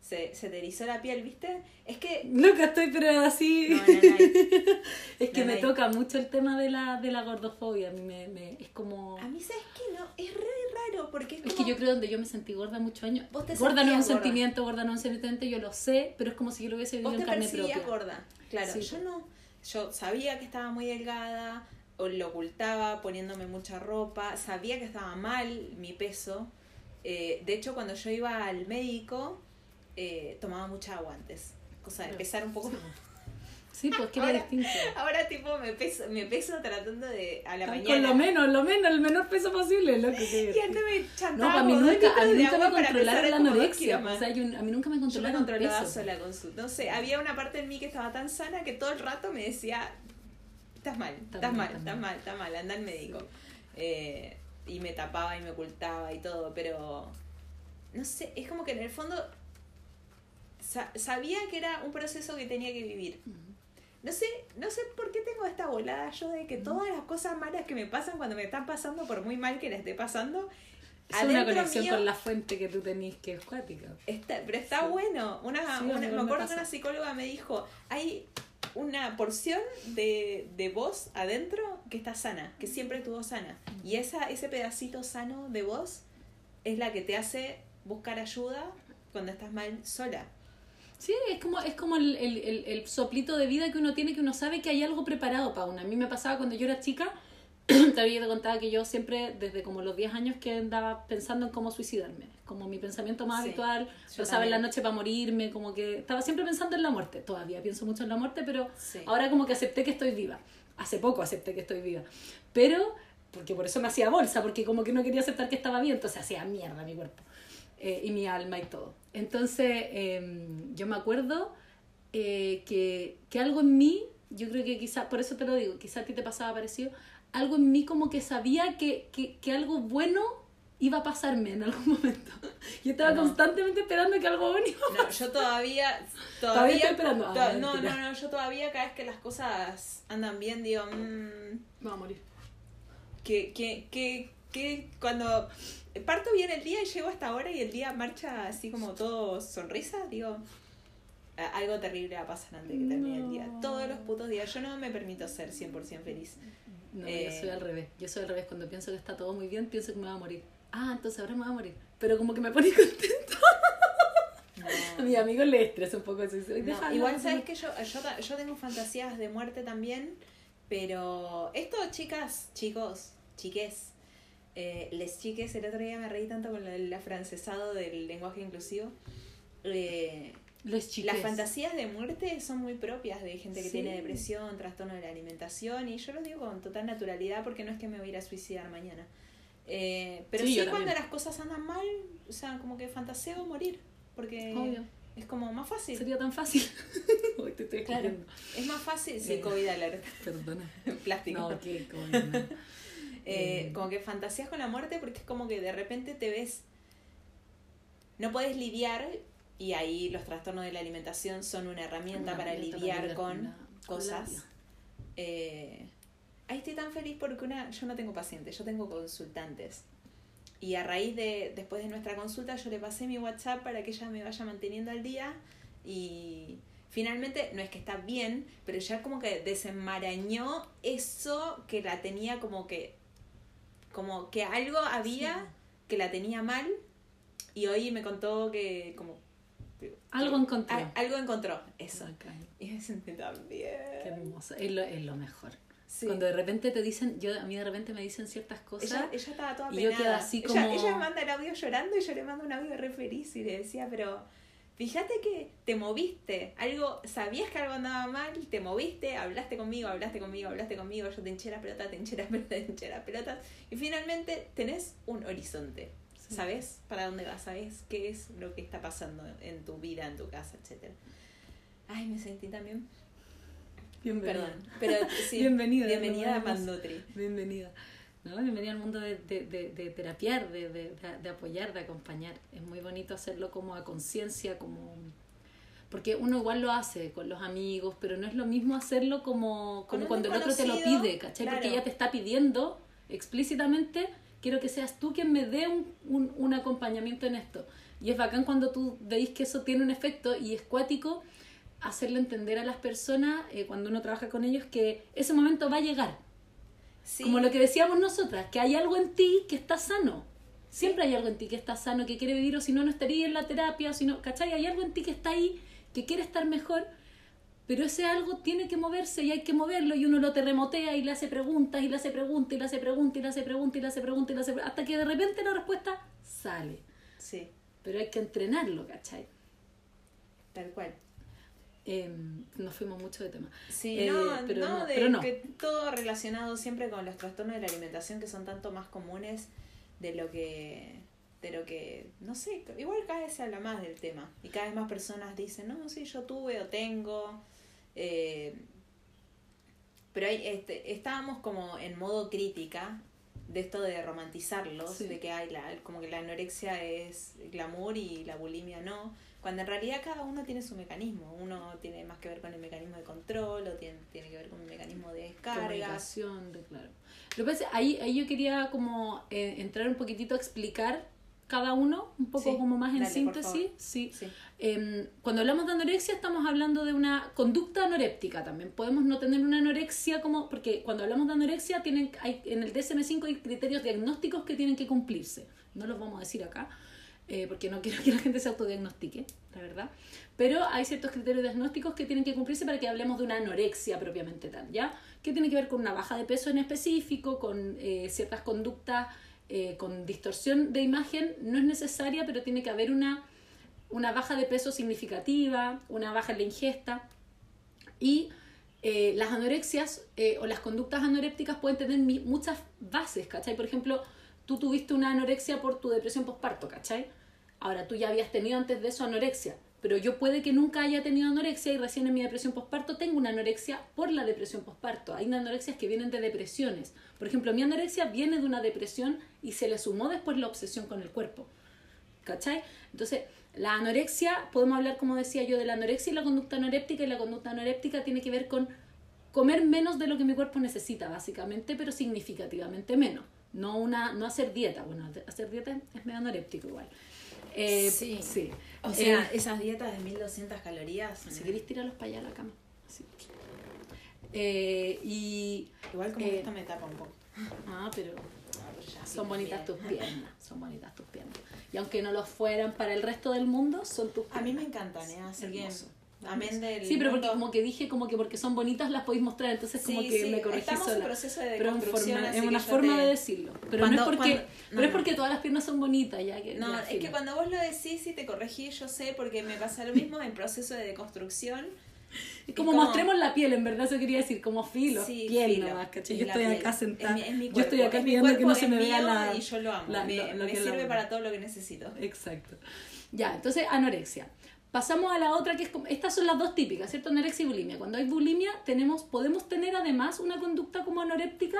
Se, se te erizó la piel, ¿viste? Es que... Loca estoy, pero así. No, no, no, <laughs> es que me toca mucho el tema de la, de la gordofobia. A mí me, me- es como. A mí, ¿sabes qué? No, es re raro porque es Es que yo creo donde yo me sentí gorda muchos años. Vos te Gorda no es un gorda. sentimiento, gorda no es un sentimiento, yo lo sé, pero es como si yo lo hubiese vivido Vos en te carne percibías propia. gorda. Claro, Sí. yo no. Yo sabía que estaba muy delgada, o lo ocultaba poniéndome mucha ropa, sabía que estaba mal mi peso. Eh, de hecho, cuando yo iba al médico, eh, tomaba mucha agua antes. Cosa de pesar un poco Sí, pues que era <laughs> Ahora- distinto. Ahora, tipo, me peso, me peso tratando de. a la Con mañana. lo menos, lo menos, el menor peso posible, loco. qué <laughs> Y antes me No, chantaba para mí nunca, a mí nunca me controlaron la anorexia. O sea, yo, a mí nunca me Yo me controlaron el controlaba peso. sola con su. No sé, había una parte en mí que estaba tan sana que todo el rato me decía: Estás mal, Estás mal, estás estás mal". mal, estás mal, anda al médico. Eh, y me tapaba y me ocultaba y todo, pero. No sé, es como que en el fondo. Sa- sabía que era un proceso que tenía que vivir. No sé, no sé por qué tengo esta volada yo de que todas las cosas malas que me pasan cuando me están pasando, por muy mal que la esté pasando, Es una conexión mío- con la fuente que tú tenés que es cuática. Está, pero está Sí. bueno. Una, Sí, me acuerdo que una psicóloga me dijo, hay una porción de, de vos adentro que está sana, que siempre estuvo sana. Y esa, ese pedacito sano de vos es la que te hace buscar ayuda cuando estás mal sola. Sí, es como, es como el, el, el, el soplito de vida que uno tiene que uno sabe que hay algo preparado para uno. A mí me pasaba cuando yo era chica, todavía <clears throat> te contaba que yo siempre, desde como los 10 años, que andaba pensando en cómo suicidarme. Como mi pensamiento más Sí, habitual, pasaba en la también. noche para morirme, como que estaba siempre pensando en la muerte. Todavía pienso mucho en la muerte, pero Sí. ahora como que acepté que estoy viva. Hace poco acepté que estoy viva. Pero, porque por eso me hacía bolsa, porque como que no quería aceptar que estaba bien, entonces hacía mierda mi cuerpo. eh, y mi alma y todo. Entonces, eh, yo me acuerdo eh, que, que algo en mí, yo creo que quizá, por eso te lo digo, quizá a ti te pasaba parecido, algo en mí como que sabía que, que, que algo bueno iba a pasarme en algún <laughs> momento. Yo estaba No. constantemente esperando que algo bueno iba a No, yo todavía. <laughs> Todavía Todavía. estoy esperando. Ah, to- no, mentira. no, no, yo todavía cada vez que las cosas andan bien digo. mm, Me va a morir. que, que, que, que cuando parto bien el día y llego hasta ahora y el día marcha así como todo sonrisa, digo, algo terrible va a pasar antes de que termine el día. Todos los putos días. Yo no me permito ser 100% feliz. No, yo Eh, soy al revés. Yo soy al revés. Cuando pienso que está todo muy bien, pienso que me va a morir. Ah, entonces ahora me va a morir. Pero como que me pone <laughs> contento. A mis amigos les estresa un poco eso. Dicen, "Ay, No, igual no sabes qué". que yo, yo, yo tengo fantasías de muerte también, pero esto, chicas, chicos, chiques, eh, les chiques, el otro día me reí tanto con el afrancesado del lenguaje inclusivo. Eh, Les chiques. las fantasías de muerte son muy propias de gente que Sí. tiene depresión, trastorno de la alimentación, y yo lo digo con total naturalidad porque no es que me voy a ir a suicidar mañana. Eh, pero Sí, cuando también. las cosas andan mal, o sea, como que fantaseo morir, porque Obvio. es como más fácil. Sería tan fácil. <laughs> Hoy te estoy Claro. Es más fácil, sí. COVID alert, Perdona. <laughs> plástico. No, qué coño, no. Eh, como que fantasías con la muerte porque es como que de repente te ves, no puedes lidiar y ahí los trastornos de la alimentación son una herramienta Una para lidiar con la- con la cosas. Eh, ahí estoy tan feliz porque una, yo no tengo pacientes, yo tengo consultantes. Y a raíz de, después de nuestra consulta, yo le pasé mi WhatsApp para que ella me vaya manteniendo al día. Y finalmente, no es que está bien, pero ya como que desenmarañó eso que la tenía como que. Como que algo había que la tenía mal. Y hoy me contó que, como. Algo encontró. a- algo encontró, eso. Bacán. Y me sentí tan bien. Qué hermoso. Es lo, es lo mejor. Sí. Cuando de repente te dicen, yo a mí de repente me dicen ciertas cosas. Ella, ella estaba toda y yo quedo así ella, como- ella me manda el audio llorando y yo le mando un audio re feliz y le decía, pero fíjate que te moviste, algo, sabías que algo andaba mal, te moviste, hablaste conmigo, hablaste conmigo, hablaste conmigo, yo te hinché la pelota, te hinché la <laughs> pelota, te hinché la pelota y finalmente tenés un horizonte. Sí. ¿Sabes para dónde vas? ¿Sabes qué es lo que está pasando en tu vida, en tu casa, etcétera? Ay, me sentí también. Bienvenida. Perdón, pero sí. <laughs> Bienvenida, Bienvenida a. Mandutri. Bienvenida. ¿No? Bienvenida al mundo de, de, de, de terapiar, de, de, de- de apoyar, de acompañar. Es muy bonito hacerlo como a conciencia, como... Porque uno igual lo hace con los amigos, pero no es lo mismo hacerlo como, como cuando el otro te lo pide, ¿cachai? Porque claro. ella te está pidiendo explícitamente, quiero que seas tú quien me dé un, un, un acompañamiento en esto. Y es bacán cuando tú veis que eso tiene un efecto y es cuático hacerle entender a las personas, eh, cuando uno trabaja con ellos, que ese momento va a llegar. Sí. Como lo que decíamos nosotras, que hay algo en ti que está sano. Siempre hay algo en ti que está sano, que quiere vivir, o si no, no estaría en la terapia, o si no, ¿cachai? Hay algo en ti que está ahí, que quiere estar mejor, pero ese algo tiene que moverse y hay que moverlo, y uno lo terremotea y le hace preguntas, y le hace preguntas, y le hace preguntas, y le hace preguntas, y le hace preguntas, y le hace pre- hasta que de repente la respuesta sale. Sí, Pero hay que entrenarlo, ¿cachai? tal cual. Eh, nos fuimos mucho de tema. Sí, Eh, no, pero no, no, de pero no. que todo relacionado siempre con los trastornos de la alimentación que son tanto más comunes de lo que de lo que no sé, igual cada vez se habla más del tema y cada vez más personas dicen, "No, sí, yo tuve o tengo." Eh, pero hay, este, estábamos como en modo crítica de esto de romantizarlos, Sí. de que hay la, como que la anorexia es glamour y la bulimia no, cuando en realidad cada uno tiene su mecanismo, uno tiene más que ver con el mecanismo de control, o tiene, tiene que ver con el mecanismo de descarga. Comunicación, de, claro. Lo que pasa es, ahí, ahí yo quería como eh, entrar un poquitito a explicar cada uno, un poco Sí, como más en dale, síntesis. Sí. Sí, Em, cuando hablamos de anorexia estamos hablando de una conducta anoréptica también. Podemos no tener una anorexia como, porque cuando hablamos de anorexia tienen, hay, en el DSM5 hay criterios diagnósticos que tienen que cumplirse. No los vamos a decir acá, eh, porque no quiero <laughs> que la gente se autodiagnostique, la verdad. Pero hay ciertos criterios diagnósticos que tienen que cumplirse para que hablemos de una anorexia propiamente tal, ¿ya? Que tiene que ver con una baja de peso en específico, con eh, ciertas conductas eh, con distorsión de imagen. No es necesaria, pero tiene que haber una una baja de peso significativa, una baja en la ingesta y las anorexias o las conductas anorépticas pueden tener muchas bases, ¿cachai? Por ejemplo, tú tuviste una anorexia por tu depresión postparto, ¿cachai? Ahora, tú ya habías tenido antes de eso anorexia, pero yo puede que nunca haya tenido anorexia y recién en mi depresión postparto tengo una anorexia por la depresión postparto. Hay anorexias que vienen de depresiones. Por ejemplo, mi anorexia viene de una depresión y se le sumó después la obsesión con el cuerpo. ¿Cachai? Entonces, la anorexia, podemos hablar, como decía yo, de la anorexia y la conducta anoréptica, y la conducta anoréptica tiene que ver con comer menos de lo que mi cuerpo necesita, básicamente, pero significativamente menos. No, una, no hacer dieta. Bueno, hacer dieta es medio anoréptico igual. Eh, Sí. sí. O sea, Eh, esas dietas de 1200 calorías. si queréis tirarlos para allá a la cama. Eh, y. Igual como Eh, que esta me tapa un poco. Ah, pero Ah, sí, son bonitas tus <laughs> piernas. Son bonitas tus piernas. Y aunque no lo fueran para el resto del mundo, son tus A mí me piernas. encantan, ¿eh? Así que. Del. Sí, pero porque mundo- como que dije como que porque son bonitas las podéis mostrar, entonces como Sí, que sí, me corregí estamos en proceso de pero forma- es una forma te- de decirlo. Pero Cuando- no es porque, cuando- pero no, es no. porque todas las piernas son bonitas, ya que No, ya, es que cuando vos lo decís y te corregí, yo sé, porque me pasa lo mismo en proceso de deconstrucción. Es como, como- mostremos la piel, en verdad eso quería decir, como filo, Sí, piel filo. nomás, ¿cachai? Es Yo estoy piel. acá sentada. Es mi, es mi yo estoy acá es que no se me vea la... Y yo lo amo. la- me lo- lo me que sirve para todo lo que necesito. Exacto. Ya, entonces anorexia. Pasamos a la otra que es como, estas son las dos típicas, ¿cierto? Anorexia y bulimia. Cuando hay bulimia tenemos, podemos tener además una conducta como anoréptica,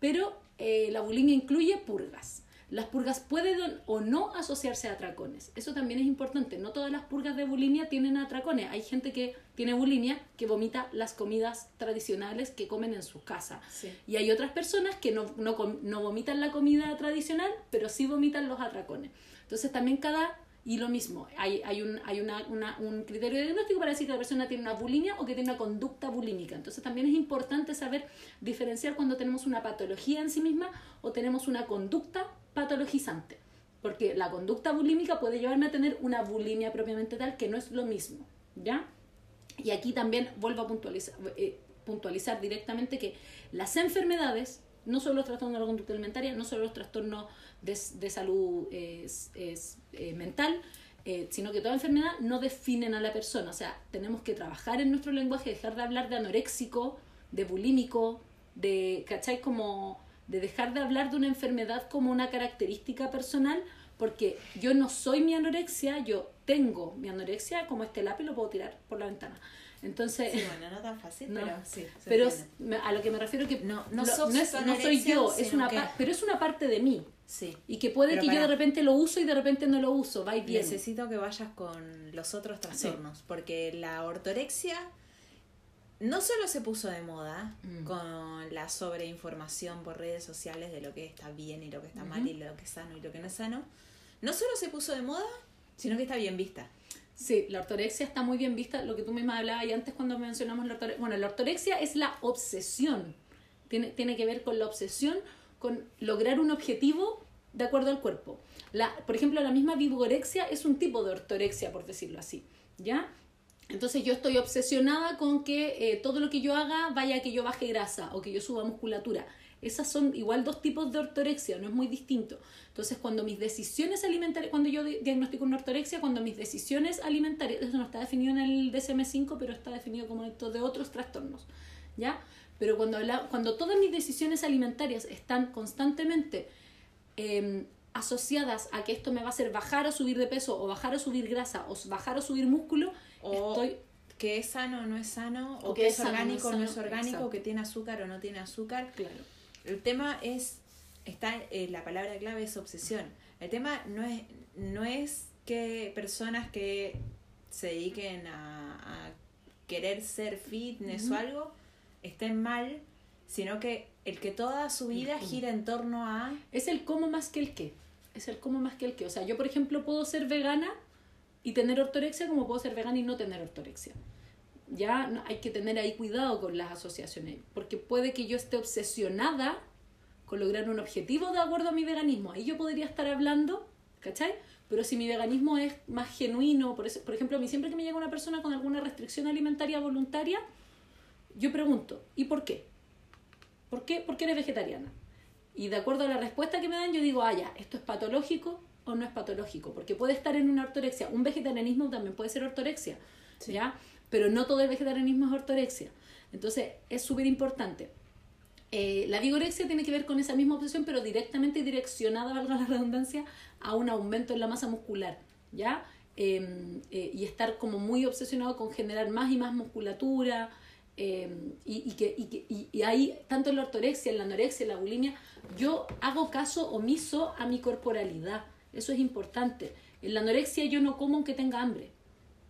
pero eh, la bulimia incluye purgas. Las purgas pueden o no asociarse a atracones. Eso también es importante. No todas las purgas de bulimia tienen atracones. Hay gente que tiene bulimia que vomita las comidas tradicionales que comen en su casa. Sí. Y hay otras personas que no, no, no vomitan la comida tradicional, pero sí vomitan los atracones. Entonces también cada... Y lo mismo, hay, hay, un, hay una, un criterio de diagnóstico para decir que la persona tiene una bulimia o que tiene una conducta bulímica. Entonces también es importante saber diferenciar cuando tenemos una patología en sí misma o tenemos una conducta patologizante. Porque la conducta bulímica puede llevarme a tener una bulimia propiamente tal, que no es lo mismo. ¿Ya? Y aquí también vuelvo a puntualizar, eh, puntualizar directamente que las enfermedades, no solo los trastornos de la conducta alimentaria, no solo los trastornos de, de salud eh, es- es, eh, mental, eh, sino que toda enfermedad no definen a la persona. O sea, tenemos que trabajar en nuestro lenguaje, dejar de hablar de anoréxico, de bulímico, de. Como de dejar de hablar de una enfermedad como una característica personal, porque yo no soy mi anorexia, yo tengo mi anorexia, como este lápiz lo puedo tirar por la ventana. Entonces, Sí, bueno, no tan fácil, No. pero sí. se pero entiende. me- a lo que me refiero que No- no lo- sos es, no soy yo, es una que- pero es una parte de mí. Sí. Y que puede Pero que yo de repente lo uso y de repente no lo uso, va y viene. Necesito que vayas con los otros trastornos, porque la ortorexia no solo se puso de moda Mm. con la sobreinformación por redes sociales de lo que está bien y lo que está mal y lo que es sano y lo que no es sano, no solo se puso de moda, sino que está bien vista. Sí, la ortorexia está muy bien vista, lo que tú misma hablabas y antes cuando mencionamos la ortorexia. Bueno, la ortorexia es la obsesión. Tiene, tiene que ver con la obsesión, con lograr un objetivo de acuerdo al cuerpo. La, por ejemplo, la misma vigorexia es un tipo de ortorexia, por decirlo así. ¿Ya? Entonces yo estoy obsesionada con que eh, todo lo que yo haga vaya a que yo baje grasa o que yo suba musculatura. Esas son igual dos tipos de ortorexia, no es muy distinto. Entonces cuando mis decisiones alimentarias, cuando yo di- diagnostico una ortorexia, cuando mis decisiones alimentarias, eso no está definido en el DSM5, pero está definido como esto de otros trastornos, ¿ya? Pero cuando, habla- cuando todas mis decisiones alimentarias están constantemente eh, asociadas a que esto me va a hacer bajar o subir de peso, o bajar o subir grasa, o bajar o subir músculo, O estoy que es sano o no es sano, o, O que, que es es sano o no es orgánico o no es orgánico, o que tiene azúcar o no tiene azúcar. claro. El tema es, está eh, la palabra clave es obsesión. El tema no es, no es que personas que se dediquen a, a querer ser fitness o algo estén mal, sino que el que toda su vida gira en torno a... Es el cómo más que el qué. Es el cómo más que el qué. O sea, yo, por ejemplo, puedo ser vegana y tener ortorexia como puedo ser vegana y no tener ortorexia. Ya hay que tener ahí cuidado con las asociaciones, porque puede que yo esté obsesionada con lograr un objetivo de acuerdo a mi veganismo. Ahí yo podría estar hablando, ¿cachai? Pero si mi veganismo es más genuino, por, eso, por ejemplo, a mí siempre que me llega una persona con alguna restricción alimentaria voluntaria, yo pregunto, ¿y por qué? ¿Por qué, ¿Por qué eres vegetariana? Y de acuerdo a la respuesta que me dan, yo digo, ah, ya, ¿esto es patológico o no es patológico? Porque puede estar en una ortorexia. Un vegetarianismo también puede ser ortorexia, Sí. ¿ya? Pero no todo el vegetarianismo es ortorexia. Entonces, es súper importante. Eh, la vigorexia tiene que ver con esa misma obsesión, pero directamente direccionada, valga la redundancia, a un aumento en la masa muscular, ¿ya? Eh, eh, y estar como muy obsesionado con generar más y más musculatura, eh, y, y que, y, que- y ahí, tanto en la ortorexia, en la anorexia, en la bulimia, yo hago caso omiso a mi corporalidad. Eso es importante. En la anorexia yo no como aunque tenga hambre.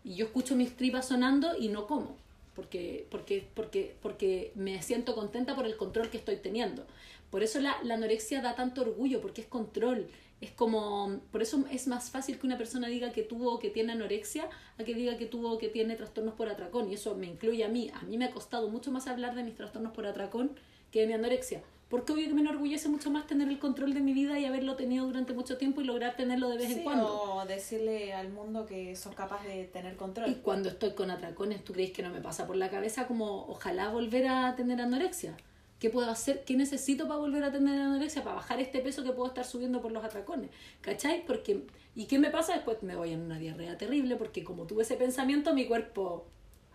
Y yo escucho mis tripas sonando y no como. Porque, porque, porque, porque me siento contenta por el control que estoy teniendo. Por eso la, la anorexia da tanto orgullo, porque es control, es como, por eso es más fácil que una persona diga que tuvo o que tiene anorexia a que diga que tuvo o que tiene trastornos por atracón. Y eso me incluye a mí. A mí me ha costado mucho más hablar de mis trastornos por atracón que de mi anorexia. Porque obvio que me enorgullece mucho más tener el control de mi vida y haberlo tenido durante mucho tiempo y lograr tenerlo de vez en cuando. O decirle al mundo que sos capaz de tener control. Y cuando estoy con atracones, ¿tú crees que no me pasa por la cabeza como ojalá volver a tener anorexia? ¿Qué puedo hacer? ¿Qué necesito para volver a tener anorexia? Para bajar este peso que puedo estar subiendo por los atracones. ¿Cachai? Porque, ¿Y qué me pasa? Después me voy en una diarrea terrible porque como tuve ese pensamiento, mi cuerpo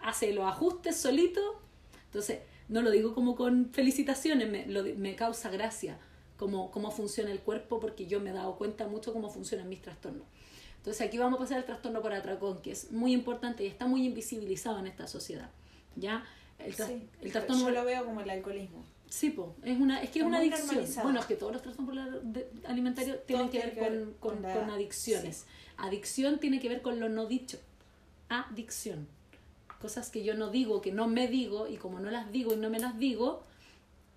hace los ajustes solito. Entonces, no lo digo como con felicitaciones, me, me causa gracia cómo, cómo funciona el cuerpo porque yo me he dado cuenta mucho cómo funcionan mis trastornos. Entonces aquí vamos a pasar al trastorno por atracón, que es muy importante y está muy invisibilizado en esta sociedad. ¿ya? El, el trastorno... Yo lo veo como el alcoholismo. Sí, po. es, una, es que es, una adicción. Bueno, es que todos los trastornos alimentarios tienen que ver, con, con, con, adicciones. Adicción tiene que ver con lo no dicho. Adicción. Cosas que yo no digo, que no me digo, y como no las digo y no me las digo,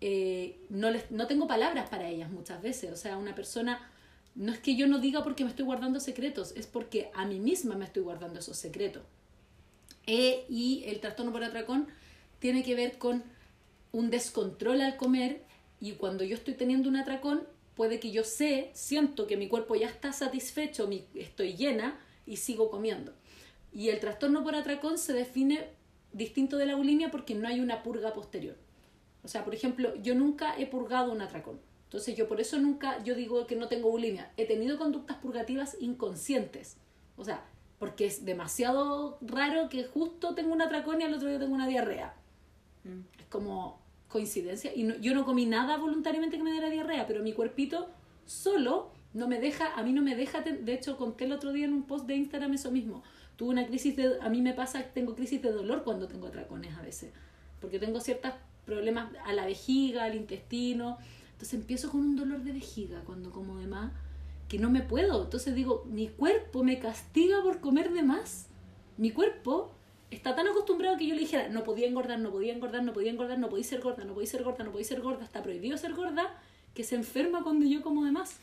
eh, no, les, no tengo palabras para ellas muchas veces. O sea, una persona, no es que yo no diga porque me estoy guardando secretos, es porque a mí misma me estoy guardando esos secretos. E, y el trastorno por atracón tiene que ver con un descontrol al comer y cuando yo estoy teniendo un atracón, puede que yo sé, siento que mi cuerpo ya está satisfecho, mi, estoy llena y sigo comiendo. Y el trastorno por atracón se define distinto de la bulimia porque no hay una purga posterior. O sea, por ejemplo, yo nunca he purgado un atracón. Entonces yo por eso nunca, yo digo que no tengo bulimia. He tenido conductas purgativas inconscientes. O sea, porque es demasiado raro que justo tengo un atracón y al otro día tengo una diarrea. Mm. Es como, coincidencia. Y yo no comí nada voluntariamente que me diera diarrea, pero mi cuerpito solo no me deja, a mí no me deja, de hecho conté el otro día en un post de Instagram eso mismo. Tuve una crisis de, a mí me pasa tengo crisis de dolor cuando tengo atracones a veces, porque tengo ciertos problemas a la vejiga, al intestino. Entonces empiezo con un dolor de vejiga cuando como de más, que no me puedo. Entonces digo, mi cuerpo me castiga por comer de más. Mi cuerpo está tan acostumbrado que yo le dijera, no podía engordar, no podía engordar, no podía engordar, no podía ser gorda, no podía ser gorda, no podía ser gorda, está prohibido ser gorda, que se enferma cuando yo como de más.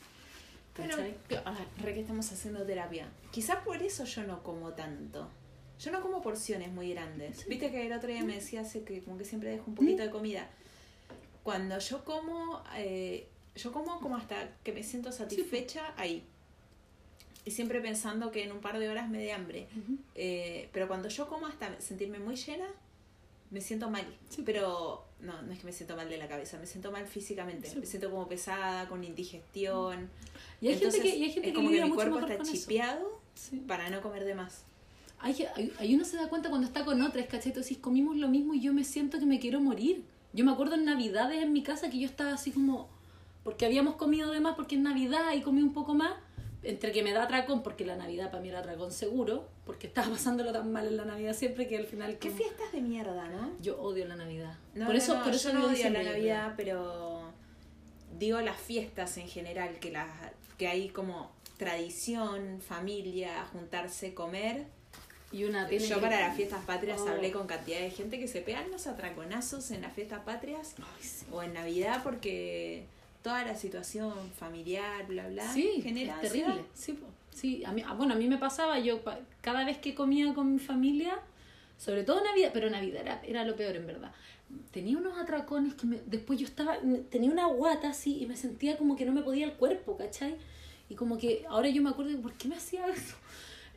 Pero, re que estamos haciendo terapia. Quizás por eso yo no como tanto. Yo no como porciones muy grandes. Viste que el otro día me decía hace que como que siempre dejo un poquito de comida. Cuando yo como, eh, yo como como hasta que me siento satisfecha ahí y siempre pensando que en un par de horas me dé hambre. Eh, pero cuando yo como hasta sentirme muy llena, me siento mal. Pero no, no es que me siento mal de la cabeza, me siento mal físicamente. Me siento como pesada, con indigestión. Y hay gente que, y hay gente es como que mi cuerpo está chipeado para no comer de más. Hay, hay, uno se da cuenta cuando está con otras, ¿cachai? si comimos lo mismo y yo me siento que me quiero morir. Yo me acuerdo en Navidades en mi casa que yo estaba así como... Porque habíamos comido de más porque es Navidad y comí un poco más entre que me da atracón, porque la Navidad para mí era atracón seguro, porque estaba pasándolo tan mal en la Navidad siempre que al final... ¿Qué fiestas de mierda, no? Yo odio la Navidad. por eso, por eso yo no odio la Navidad, pero digo las fiestas en general, que, las, que hay como tradición, familia, juntarse, comer. Y una Yo para las fiestas patrias oh. hablé con cantidad de gente que se pegan los atraconazos en las fiestas patrias o en Navidad porque toda la situación familiar, bla, bla, sí, genera es terrible. Sí, sí, a mí, ah, bueno, a mí me pasaba, yo cada vez que comía con mi familia, sobre todo Navidad, pero Navidad era, era lo peor en verdad. Tenía unos atracones que me, después yo estaba, tenía una guata así y me sentía como que no me podía el cuerpo, ¿cachai? Y como que ahora yo me acuerdo por qué me hacía eso.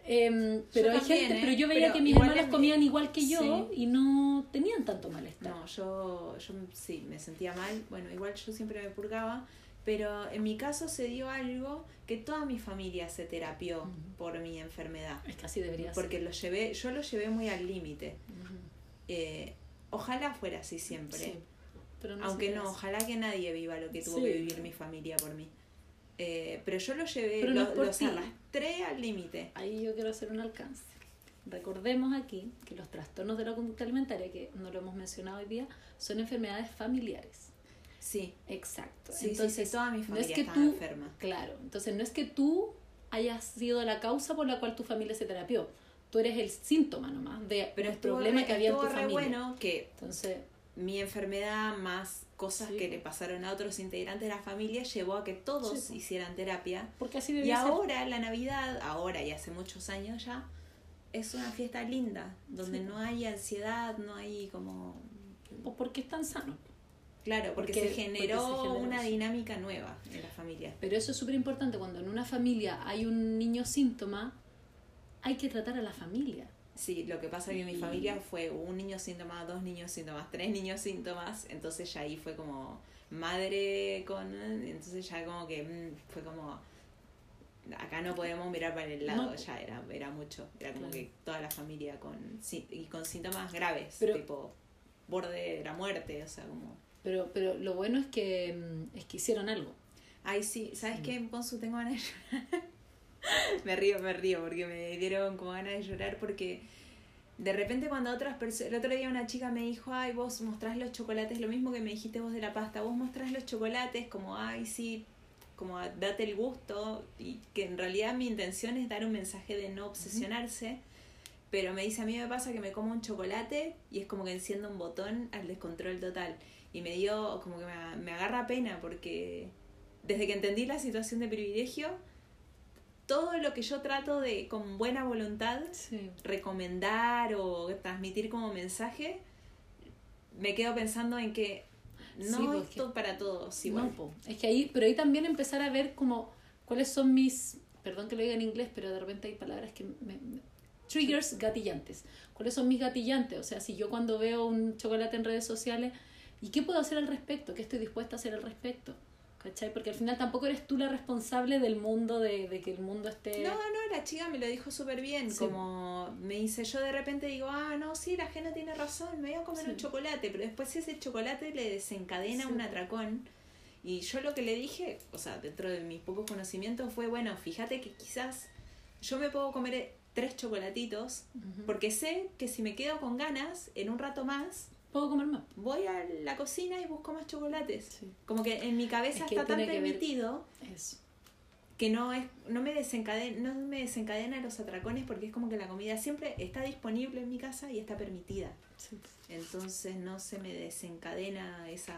Em, pero hay gente, pero yo veía que mis hermanas comían igual que yo y no tenían tanto malestar. No, yo, yo sí, me sentía mal. Bueno, igual yo siempre me purgaba, pero en mi caso se dio algo que toda mi familia se terapió por mi enfermedad. Es que así debería Porque lo llevé, yo lo llevé muy al límite. Eh, ojalá fuera así siempre. pero Aunque no, ojalá que nadie viva lo que tuvo que vivir mi familia por mí. Eh, pero yo lo llevé, pero lo, los arrastré al límite. Ahí yo quiero hacer un alcance. Recordemos aquí que los trastornos de la conducta alimentaria, que no lo hemos mencionado hoy día, son enfermedades familiares. Sí. Exacto. entonces, toda mi familia no es que tú, enferma. Claro, entonces no es que tú hayas sido la causa por la cual tu familia se terapió. Tú eres el síntoma nomás de Pero el problema que había en tu familia. bueno que entonces mi enfermedad más cosas Sí. que le pasaron a otros integrantes de la familia llevó a que todos Sí, hicieran terapia. Porque así Y ser. ahora la Navidad, ahora y hace muchos años ya, es una fiesta linda, donde Sí. no hay ansiedad, no hay como... O porque es tan sano. Claro, porque, Porque- se, generó porque se generó una dinámica nueva en la familia. Pero eso es súper importante. Cuando en una familia hay un niño síntoma, hay que tratar a la familia. Sí, lo que pasa es que en mi familia fue un niño síntoma, dos niños síntomas, tres niños síntomas, entonces ya ahí fue como madre con... Entonces ya como que mm, fue como... Acá no podemos mirar para el lado, No. ya era, era mucho. Era como Claro. que toda la familia con, sí- y con síntomas graves, Pero- tipo borde de la muerte, o sea, como... Pero, pero lo bueno es que, mm, es que hicieron algo. Ay, sí, ¿sabes Sí. qué? Ponzu, tengo ganas de llorar. <laughs> me río, me río, porque me dieron como ganas de llorar porque de repente cuando otras personas... El otro día una chica me dijo, ay, vos mostrás los chocolates, lo mismo que me dijiste vos de la pasta, vos mostrás los chocolates como, ay, sí, como date el gusto, y que en realidad mi intención es dar un mensaje de no obsesionarse. Pero me dice, a mí me pasa que me como un chocolate y es como que enciendo un botón al descontrol total. Y me dio, como que me, me agarra pena porque desde que entendí la situación de privilegio, todo lo que yo trato de, con buena voluntad, Sí. recomendar o transmitir como mensaje, me quedo pensando en que no Sí, es porque- to- para todos igual. No, es que ahí, pero ahí también empezar a ver como cuáles son mis, perdón que lo diga en inglés, pero de repente hay palabras que me, me- triggers gatillantes. ¿Cuáles son mis gatillantes? O sea, si yo cuando veo un chocolate en redes sociales, ¿y qué puedo hacer al respecto? ¿Qué estoy dispuesta a hacer al respecto? ¿Cachai? Porque al final tampoco eres tú la responsable del mundo, de, de que el mundo esté... No, no, la chica me lo dijo súper bien, Sí. como me dice, yo de repente digo, ah, no, sí, la Jena tiene razón, me voy a comer Sí. un chocolate, pero después ese chocolate le desencadena Sí. un atracón. Y yo lo que le dije, o sea, dentro de mis pocos conocimientos fue, bueno, fíjate que quizás yo me puedo comer tres chocolatitos, porque sé que si me quedo con ganas, en un rato más, Puedo comer más. voy a la cocina y busco más chocolates. Sí, Como que en mi cabeza Es que está tan que permitido que no es no me desencadena no me desencadena los atracones porque es como que la comida siempre está disponible en mi casa y está permitida Sí. entonces no se me desencadena esa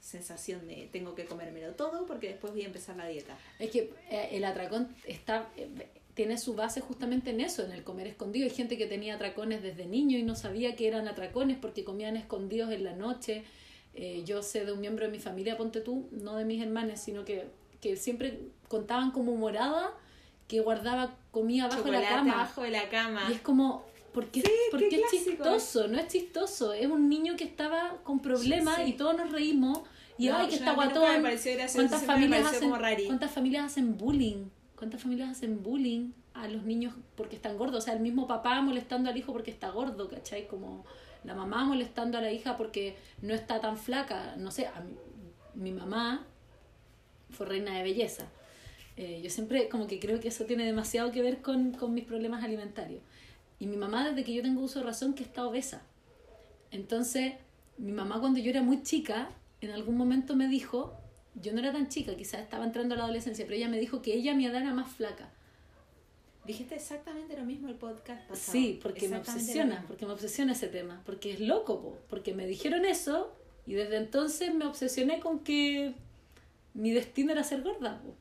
sensación de tengo que comérmelo todo porque después voy a empezar la dieta Es que eh, el atracón está eh, tiene su base justamente en eso, en el comer escondido. Hay gente que tenía atracones desde niño y no sabía que eran atracones porque comían escondidos en la noche. Eh, yo sé de un miembro de mi familia, ponte tú, no de mis hermanas, sino que, que siempre contaban como morada que guardaba comida abajo de la cama. abajo de la cama Y es como, ¿por qué, por qué qué es chistoso? No es chistoso, es un niño que estaba con problemas Sí. y todos nos reímos. Y No, ay, que está guatón. me pareció gracioso, ¿Cuántas siempre me familias, pareció hacen, como rari. ¿Cuántas familias hacen bullying? ¿Cuántas familias hacen bullying a los niños porque están gordos? O sea, el mismo papá molestando al hijo porque está gordo, ¿cachai? Como la mamá molestando a la hija porque no está tan flaca. No sé, a mi, mamá fue reina de belleza. Eh, yo siempre como que creo que eso tiene demasiado que ver con, con mis problemas alimentarios. Y mi mamá, desde que yo tengo uso de razón, que está obesa. Entonces, mi mamá cuando yo era muy chica, en algún momento me dijo, yo no era tan chica, quizás estaba entrando a la adolescencia, pero ella me dijo que ella a mi edad era más flaca. dijiste exactamente lo mismo el podcast pasado Sí, porque me obsesiona, porque me obsesiona ese tema, porque es loco, po, porque me dijeron eso y desde entonces me obsesioné con que mi destino era ser gorda. po.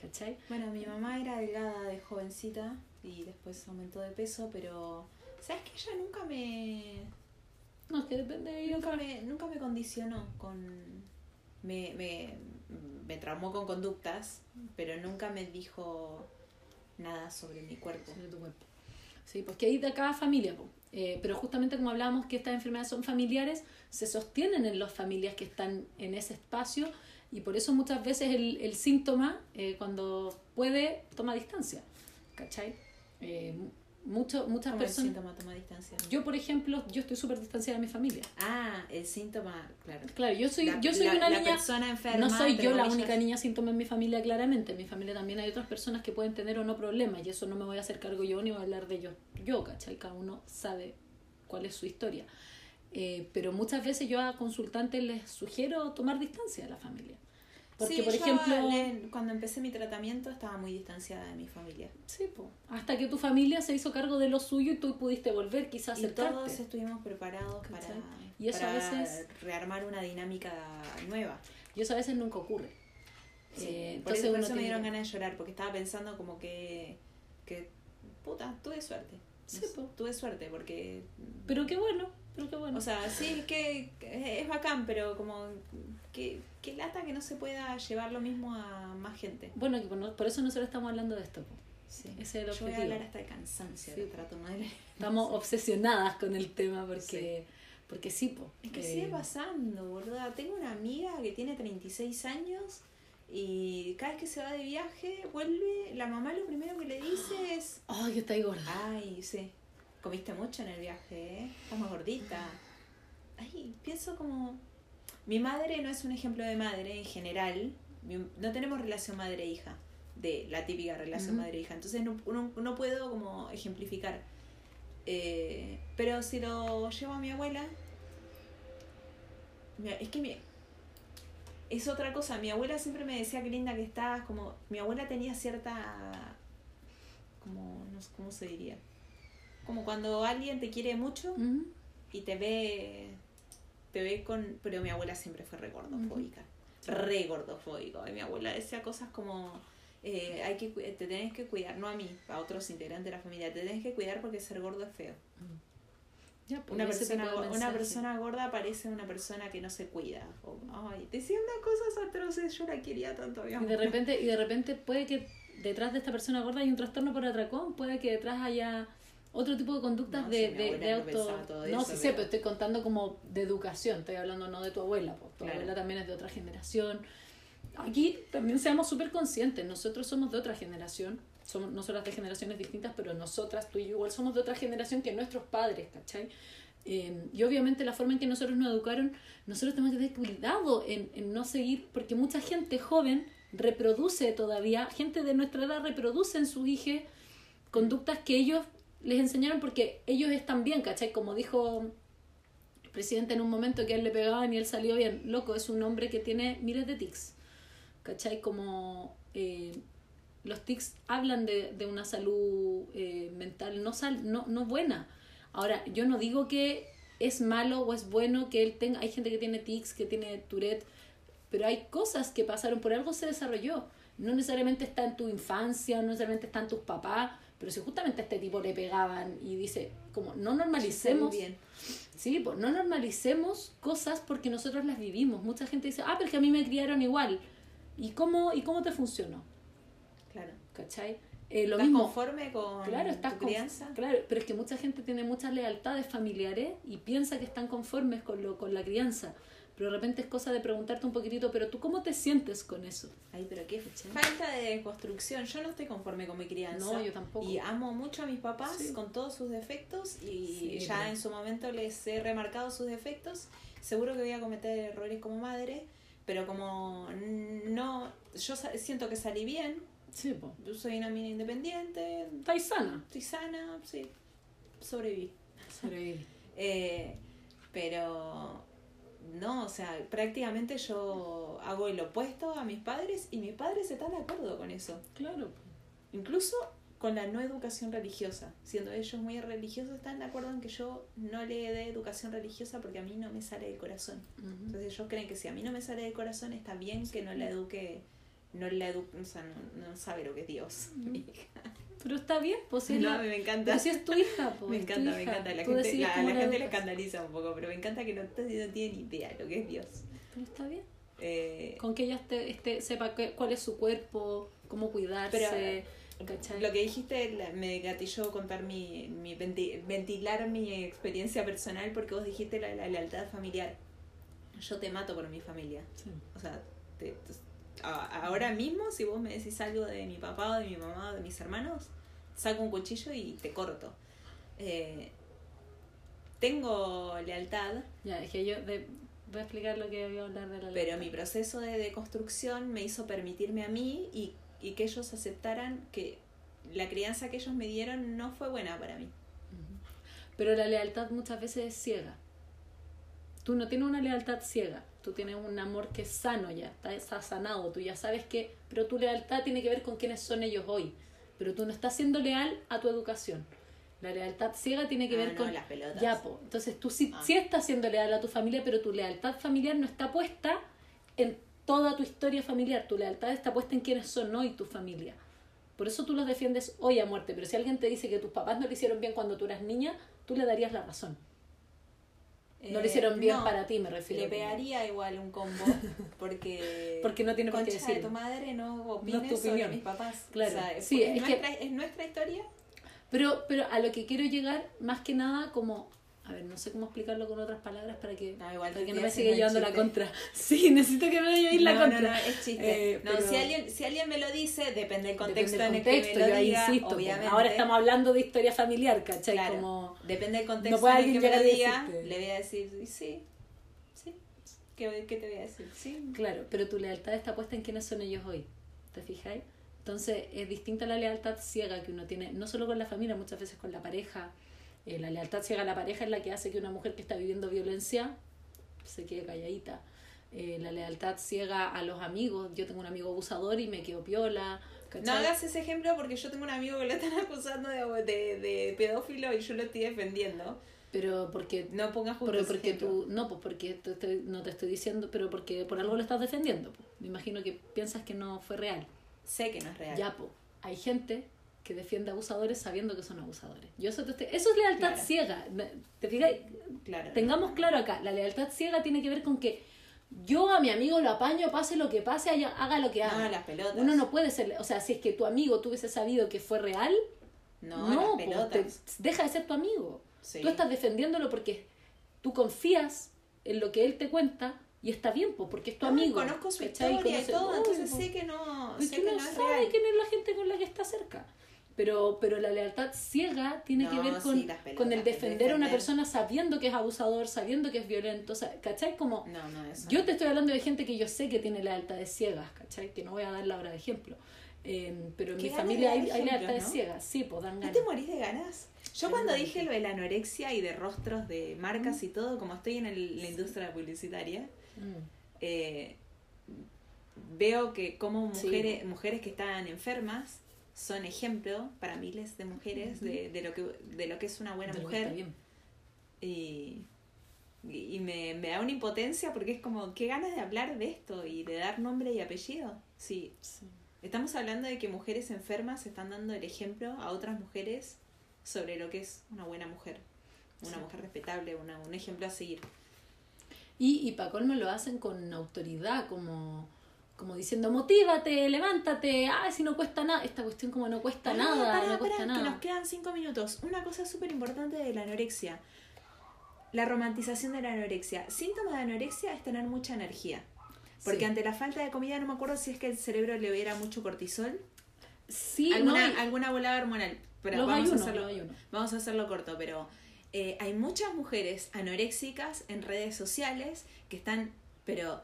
¿Cachai? Bueno, mi mamá era delgada de jovencita y después aumentó de peso, pero ¿sabes que ella nunca me No, es que depende de ella. nunca me nunca me condicionó con me, me, me traumó con conductas, pero nunca me dijo nada sobre mi cuerpo. sobre tu cuerpo. Sí, pues que hay de cada familia. Eh, pero justamente como hablábamos que estas enfermedades son familiares, se sostienen en las familias que están en ese espacio y por eso muchas veces el, el síntoma, eh, cuando puede, toma distancia. ¿Cachai? Eh, mucho, muchas Como el personas... síntoma toma distancia. Yo, por ejemplo, yo estoy súper distanciada de mi familia. Ah, el síntoma, claro. Claro, yo soy, La- yo soy la- una la niña... persona enferma, No soy yo la única niña síntoma en mi familia, claramente. En mi familia también hay otras personas que pueden tener o no problemas y eso no me voy a hacer cargo yo ni voy a hablar de ellos yo, ¿cachai? Cada uno sabe cuál es su historia. Eh, pero muchas veces yo a consultantes les sugiero tomar distancia de la familia. Porque, Sí, por ejemplo, le- cuando empecé mi tratamiento estaba muy distanciada de mi familia. sí, po, hasta que tu familia se hizo cargo de lo suyo y tú pudiste volver quizás Y acercarte. todos estuvimos preparados para. Y eso a para veces- rearmar una dinámica nueva. Y eso a veces nunca ocurre. Sí, Eh, por entonces eso, por me dieron ganas de llorar, porque estaba pensando como que, que puta, tuve suerte. Sí, po. tuve suerte porque... Pero qué bueno, pero qué bueno. O sea, sí, que, que es bacán, pero como que, que lata que no se pueda llevar lo mismo a más gente. bueno, que por, no- por eso nosotros estamos hablando de esto. Sí. Ese es el Yo voy a objetivo. hablar hasta de cansancio Sí. trato madre. Estamos <laughs> obsesionadas con el tema porque, porque sí, po. Es que Eh, sigue pasando, boluda. Tengo una amiga que tiene 36 años y cada vez que se va de viaje, vuelve, la mamá lo primero que le dice es, Ay, que está ahí gorda. ay, sí, comiste mucho en el viaje, ¿eh? Estás más gordita. Ay, pienso como... Mi madre no es un ejemplo de madre en general. No tenemos relación madre-hija, de la típica relación Ujú. madre-hija. Entonces no, no, no puedo como ejemplificar. Eh, pero si lo llevo a mi abuela, es que mi, es otra cosa. Mi abuela siempre me decía que linda que estás. Como mi abuela tenía cierta, como no sé cómo se diría, como cuando alguien te quiere mucho y te ve, te ve con, pero mi abuela siempre fue re gordofóbica, re gordofóbico. Y mi abuela decía cosas como eh, hay que te tenés que cuidar, no a mí, a otros integrantes de la familia, te tenés que cuidar porque ser gordo es feo. Ya, pues, Una persona, una persona gorda parece una persona que no se cuida. O, ay, decía unas cosas atroces, yo la quería tanto. Y de repente, y de repente puede que detrás de esta persona gorda hay un trastorno por atracón, puede que detrás haya otro tipo de conductas No, de, si de, auto. no, sí sé, pero- estoy contando como de educación, estoy hablando no de tu abuela, pues tu Claro. abuela también es de otra generación. Aquí también seamos súper conscientes, nosotros somos de otra generación, somos nosotras de generaciones distintas, pero nosotras, tú y yo igual somos de otra generación que nuestros padres, ¿cachai? Eh, y obviamente la forma en que nosotros nos educaron, nosotros tenemos que tener cuidado en, en no seguir, porque mucha gente joven reproduce todavía, gente de nuestra edad reproduce en sus hijos conductas que ellos les enseñaron porque ellos están bien, ¿cachai? Como dijo el presidente en un momento que él le pegaban y él salió bien, loco, es un hombre que tiene miles de tics, ¿cachai? Como eh, los tics hablan de, de una salud eh, mental no, sal, no, no buena. Ahora, yo no digo que es malo o es bueno que él tenga, hay gente que tiene tics, que tiene Tourette, pero hay cosas que pasaron, por algo se desarrolló. No necesariamente está en tu infancia, no necesariamente está en tus papás, pero si justamente a este tipo le pegaban y dice, como no normalicemos, bien. sí, pues no normalicemos cosas porque nosotros las vivimos. Mucha gente dice, ah, pero es que a mí me criaron igual. ¿Y cómo, y cómo te funcionó? Claro. ¿Cachai? Eh, lo ¿Estás mismo. conforme con Claro, estás tu con- crianza? claro, pero es que mucha gente tiene muchas lealtades familiares y piensa que están conformes con, lo, con la crianza. Pero de repente es cosa de preguntarte un poquitito, pero tú cómo te sientes con eso? Ay, pero qué falta de construcción. Yo no estoy conforme con mi crianza. No, yo tampoco. Y amo mucho a mis papás Sí. con todos sus defectos y Sí, ya pero- en su momento les he remarcado sus defectos. Seguro que voy a cometer errores como madre, pero como no, yo siento que salí bien. Sí, pues. Yo soy una mina independiente, Estáis sana. estoy sana, sí, sobreviví. Sobreviví. <laughs> Eh, pero no, o sea, prácticamente yo hago el opuesto a mis padres y mis padres están de acuerdo con eso. Claro. Incluso con la no educación religiosa. Siendo ellos muy religiosos, están de acuerdo en que yo no le dé educación religiosa porque a mí no me sale del corazón. Entonces ellos creen que si a mí no me sale del corazón está bien que no la eduque, no la eduque, o sea, no, no sabe lo que es Dios. Pero está bien, pues si No, la- me encanta. pero si es tu hija, pues. Me encanta, me hija. encanta. La Tú gente, la, la la gente educas. escandaliza un poco, pero me encanta que no, no tiene ni idea lo que es Dios. Pero está bien. Eh, Con que ella esté, esté- sepa qué- cuál es su cuerpo, cómo cuidarse. ¿cachai? Lo que dijiste la- me gatilló contar mi, mi venti- ventilar mi experiencia personal porque vos dijiste la, la lealtad familiar. Yo te mato por mi familia. Sí. O sea, te- te- ahora mismo si vos me decís algo de mi papá o de mi mamá o de mis hermanos, saco un cuchillo y te corto. Eh, tengo lealtad, Ya, es que yo de- voy a explicar lo que voy a hablar de la pero lealtad. mi proceso de deconstrucción me hizo permitirme a mí y, y que ellos aceptaran que la crianza que ellos me dieron no fue buena para mí. Pero la lealtad muchas veces es ciega. tú no tienes una lealtad ciega, tú tienes un amor que es sano ya, está, está sanado, tú ya sabes que, pero tu lealtad tiene que ver con quiénes son ellos hoy, pero tú no estás siendo leal a tu educación. La lealtad ciega tiene que Ah, ver no, con... las pelotas. Ya, po. Entonces tú sí, Ah. sí estás siendo leal a tu familia, pero tu lealtad familiar no está puesta en toda tu historia familiar. Tu lealtad está puesta en quiénes son hoy tu familia. Por eso tú los defiendes hoy a muerte. Pero si alguien te dice que tus papás no lo hicieron bien cuando tú eras niña, tú le darías la razón. No lo Eh, hicieron bien no, para ti, me refiero. Le pegaría igual un combo <laughs> porque Porque no tiene por qué concha de tu madre no opines tu sobre mis papás. Claro. O sea, Sí, es, es que- nuestra, es nuestra historia. Pero, pero a lo que quiero llegar, más que nada, como. A ver, no sé cómo explicarlo con otras palabras para que, No, igual para que no me siga llevando la contra. <laughs> Sí, necesito que me llevéis la no, contra. no, no, es chiste. Eh, no, pero- si alguien, si alguien me lo dice, depende del contexto Depende del en el contexto, que me lo diga, insisto. obviamente. Ahora estamos hablando de historia familiar, ¿cachai? Claro. Como, Depende del No contexto puede en el alguien que me lo diga, le voy a decir, "Y sí, sí, ¿qué, qué te voy a decir? Sí, claro, pero tu lealtad está puesta en quiénes son ellos hoy. ¿Te fijáis? Entonces es distinta la lealtad ciega que uno tiene, no solo con la familia, muchas veces con la pareja. Eh, la lealtad ciega a la pareja es la que hace que una mujer que está viviendo violencia se quede calladita. Eh, la lealtad ciega a los amigos. Yo tengo un amigo abusador y me quedo piola. ¿cachai? No hagas ese ejemplo porque yo tengo un amigo que lo están acusando de, de, de pedófilo y yo lo estoy defendiendo. Pero porque No pongas justo Pero porque ejemplo. tú, no, pues porque te estoy- no te estoy diciendo, pero porque por algo lo estás defendiendo. pues. Me imagino que piensas que no fue real. Sé que no es real. Ya, pues, hay gente que defiende abusadores sabiendo que son abusadores. Yo eso, te eso es lealtad Claro. ciega. ¿Te fijas? Claro. Tengamos claro acá, la lealtad ciega tiene que ver con que yo a mi amigo lo apaño, pase lo que pase, haga lo que haga. No, las pelotas. Uno no puede ser, o sea, si es que tu amigo tuviese sabido que fue real, No, no, las pues, te- deja de ser tu amigo. Sí. Tú estás defendiéndolo porque tú confías en lo que él te cuenta y está bien, pues, porque es tu No, amigo. Conozco su historia y todo, entonces pues. sé que no, Pues sé tú que no es real. quién es la gente con la que está cerca. Pero, pero la lealtad ciega tiene que ver con, sí, las pelotas, con el defender a una persona sabiendo que es abusador, sabiendo que es violento. O sea, ¿cachai? Como, No, no, eso. yo te estoy hablando de gente que yo sé que tiene lealtades ciegas, ¿cachai? Que no voy a dar la hora de ejemplo. Eh, pero en mi familia de hay, dar hay lealtades ciegas. Sí, pues dan ¿No ganas. te morís de ganas? Yo cuando dije lo de la anorexia y de rostros de marcas y todo, como estoy en el- la industria publicitaria, Mm. eh, veo que como Sí. mujeres, mujeres que están enfermas son ejemplo para miles de mujeres de, de lo que de lo que es una buena De mujer bien. y, y me, me da una impotencia porque es como qué ganas de hablar de esto y de dar nombre y apellido sí Sí. estamos hablando de que mujeres enfermas están dando el ejemplo a otras mujeres sobre lo que es una buena mujer una Sí. mujer respetable una, un ejemplo a seguir Y, y para colmo lo hacen con autoridad, como, como diciendo, motívate, levántate, ah, si no cuesta nada. Esta cuestión como no cuesta nada, no cuesta pará, nada. que nos quedan cinco minutos. Una cosa súper importante de la anorexia. La romantización de la anorexia. Síntoma de anorexia es tener mucha energía. Porque Sí. ante la falta de comida, no me acuerdo si es que el cerebro le libera mucho cortisol. Sí, alguna, no, alguna volada hormonal. Pero los vamos, a hacerlo, vamos a hacerlo corto, pero eh, hay muchas mujeres anoréxicas en redes sociales que están, pero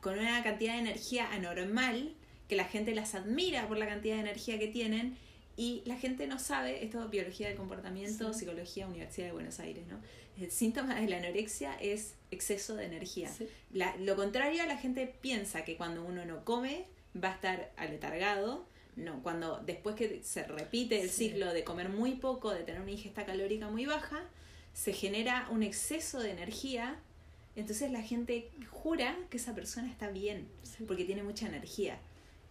con una cantidad de energía anormal, que la gente las admira por la cantidad de energía que tienen, y la gente no sabe, esto es biología del comportamiento, Sí. psicología, Universidad de Buenos Aires, ¿no? El síntoma de la anorexia es exceso de energía. Sí. La- lo contrario, la gente piensa que cuando uno no come va a estar aletargado. No, cuando después que se repite el Sí. ciclo de comer muy poco, de tener una ingesta calórica muy baja, se genera un exceso de energía. Entonces la gente jura que esa persona está bien Sí. porque tiene mucha energía.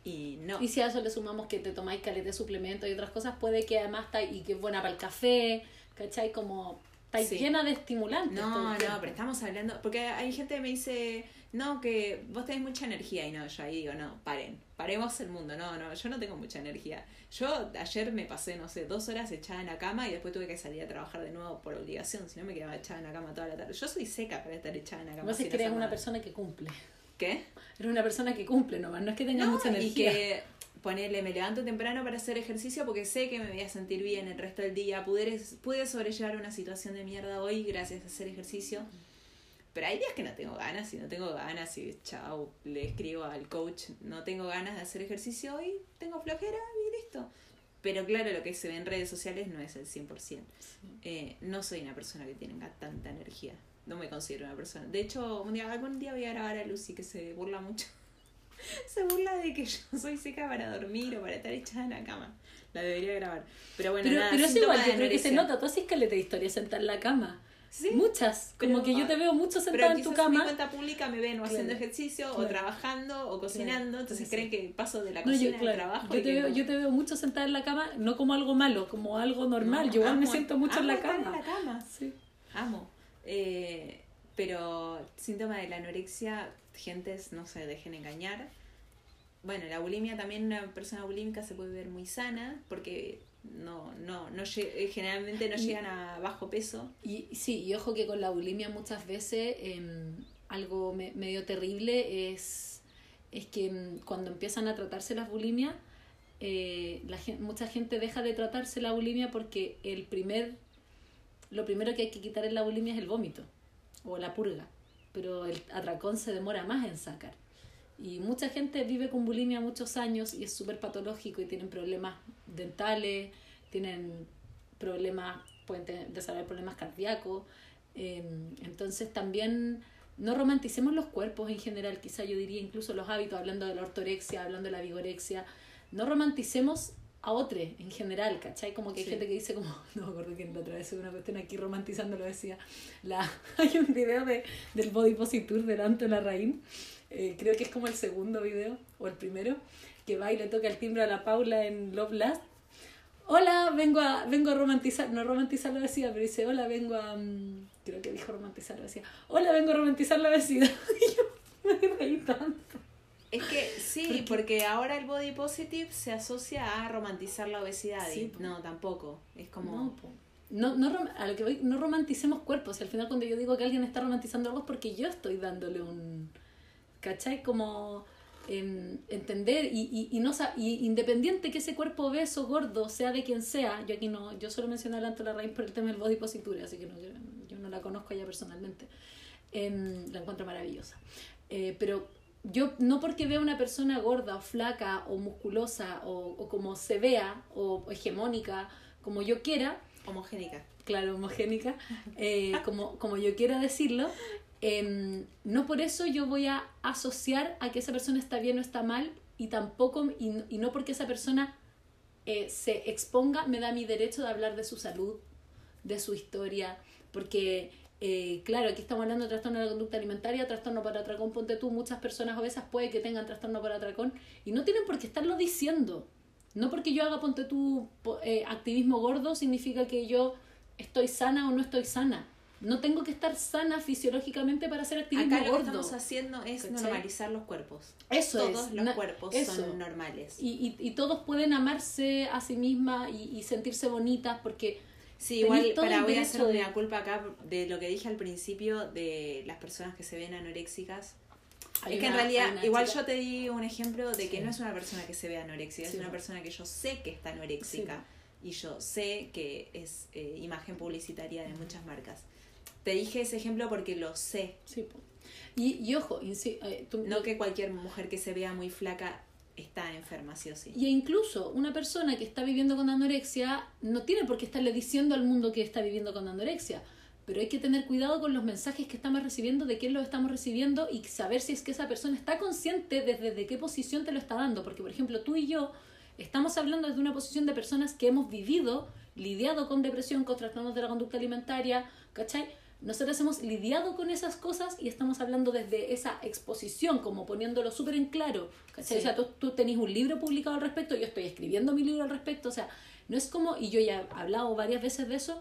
Y no. Y si a eso le sumamos que te tomáis caleta de suplementos y otras cosas, puede que además está y que es buena para el café, ¿cachai? Como estáis Sí. llena de estimulantes. No, no, pero estamos hablando, porque hay gente que me dice, no, que vos tenés mucha energía y no, yo ahí digo, no, paren, paremos el mundo, no, no, yo no tengo mucha energía. Yo ayer me pasé, no sé, dos horas echada en la cama y después tuve que salir a trabajar de nuevo por obligación, si no me quedaba echada en la cama toda la tarde. Yo soy seca para estar echada en la cama. Vos es que eres una persona que cumple. ¿Qué? Eres una persona que cumple nomás, no es que tengas No, mucha y energía. que ponerle, me levanto temprano para hacer ejercicio porque sé que me voy a sentir bien el resto del día. Pude, pude sobrellevar una situación de mierda hoy gracias a hacer ejercicio. Pero hay días que no tengo ganas y no tengo ganas y chao, le escribo al coach, no tengo ganas de hacer ejercicio hoy, tengo flojera y listo. Pero claro, lo que se ve en redes sociales no es el 100%. Eh, no soy una persona que tenga tanta energía. no me considero una persona. De hecho, un día, algún día voy a grabar a Lucy que se burla mucho. <laughs> se burla de que yo soy seca para dormir o para estar echada en la cama. La debería grabar. Pero bueno, Pero, nada, pero es igual, yo creo que se nota. Tú haces caleta de historia sentada en la cama. Sí, Muchas. Como pero- que yo te veo mucho sentada en tu quizás en mi cama. cuenta pública me ven o Claro. haciendo ejercicio o trabajando o cocinando, Claro. entonces creen que paso de la No, cocina yo, al claro, trabajo. yo te, veo, no. yo te veo mucho sentada en la cama, no como algo malo, como algo normal. No, yo igual me siento mucho en la estar cama. en la cama. Sí. Amo. Eh, pero síntoma de la anorexia, gentes, no se dejen engañar. Bueno, la bulimia también una persona bulímica se puede ver muy sana porque no, no, no eh, generalmente no llegan a bajo peso. Y sí, y ojo que con la bulimia muchas veces em, algo me- medio terrible es, es que em, cuando empiezan a tratarse las bulimias, eh, la mucha gente deja de tratarse la bulimia porque el primer, lo primero que hay que quitar en la bulimia es el vómito o la purga, pero el atracón se demora más en sacar. Y mucha gente vive con bulimia muchos años y es súper patológico y tienen problemas dentales, tienen problemas, pueden desarrollar problemas cardíacos. eh, entonces también no romanticemos los cuerpos en general, quizá yo diría incluso los hábitos, hablando de la ortorexia, hablando de la vigorexia. No romanticemos a otros en general, ¿cachai? Como que hay Sí. gente que dice como, <laughs> no me acuerdo quién la otra vez una cuestión aquí romantizando lo decía, la, <laughs> hay un video de, del Body Positive de Anto Larraín, eh, creo que es como el segundo video, o el primero, que va y le toca el timbre a la Paula en Love Last. Hola, vengo a, vengo a romantizar, no romantizar la obesidad, pero dice, hola, vengo a, mm, creo que dijo romantizar la obesidad, hola, vengo a romantizar la obesidad. <laughs> Y yo me reí tanto. Es que sí, porque ahora el body positive se asocia a romantizar la obesidad. Sí, no, tampoco. Es como... No, no, no, a lo que voy, no romanticemos cuerpos. Al final cuando yo digo que alguien está romantizando algo es porque yo estoy dándole un... ¿Cachai? Como em, entender y, y, y no y independiente que ese cuerpo obeso, gordo, sea de quien sea, yo aquí no, yo solo mencioné a Lanto Larraín por el tema del body positive, así que no, yo, yo no la conozco ella personalmente. Em, la encuentro maravillosa. Eh, pero yo no porque vea una persona gorda o flaca o musculosa o, o como se vea o hegemónica, como yo quiera, Homogénica. claro, homogénica, <laughs> eh, como, como yo quiera decirlo, em, no por eso yo voy a asociar a que esa persona está bien o está mal y tampoco, y, y no porque esa persona eh, se exponga, me da mi derecho de hablar de su salud, de su historia, porque, eh, claro, aquí estamos hablando de trastorno de la conducta alimentaria, trastorno para atracón, ponte tú, muchas personas obesas puede que tengan trastorno para atracón y no tienen por qué estarlo diciendo. No porque yo haga, ponte tú, eh, activismo gordo, significa que yo estoy sana o no estoy sana. No tengo que estar sana fisiológicamente para hacer activismo Acá lo que estamos haciendo es ¿Cachai? normalizar los cuerpos. Eso Todos es. los na- cuerpos eso. son normales. Y, y, y todos pueden amarse a sí mismas y, y sentirse bonitas porque Sí, igual para voy a hacer de- una culpa acá de lo que dije al principio de las personas que se ven anoréxicas. hay es que en realidad, igual chica- yo te di un ejemplo de que Sí. no es una persona que se ve anoréxica, Sí, es una persona que yo sé que está anoréxica y yo sé que es eh, imagen publicitaria de muchas marcas. Te dije ese ejemplo porque lo sé, Sí, y, y ojo, insi- eh, tú- no que cualquier mujer que se vea muy flaca está enferma, sí o sí. Y incluso una persona que está viviendo con anorexia no tiene por qué estarle diciendo al mundo que está viviendo con anorexia. Pero hay que tener cuidado con los mensajes que estamos recibiendo, de quién los estamos recibiendo y saber si es que esa persona está consciente desde de qué posición te lo está dando. Porque, por ejemplo, tú y yo estamos hablando desde una posición de personas que hemos vivido, lidiado con depresión, con trastornos de la conducta alimentaria, ¿cachai? Nosotros hemos lidiado con esas cosas y estamos hablando desde esa exposición, como poniéndolo súper en claro. O sea, tú, tú tenés un libro publicado al respecto, yo estoy escribiendo mi libro al respecto, o sea, no es como, y yo ya he hablado varias veces de eso,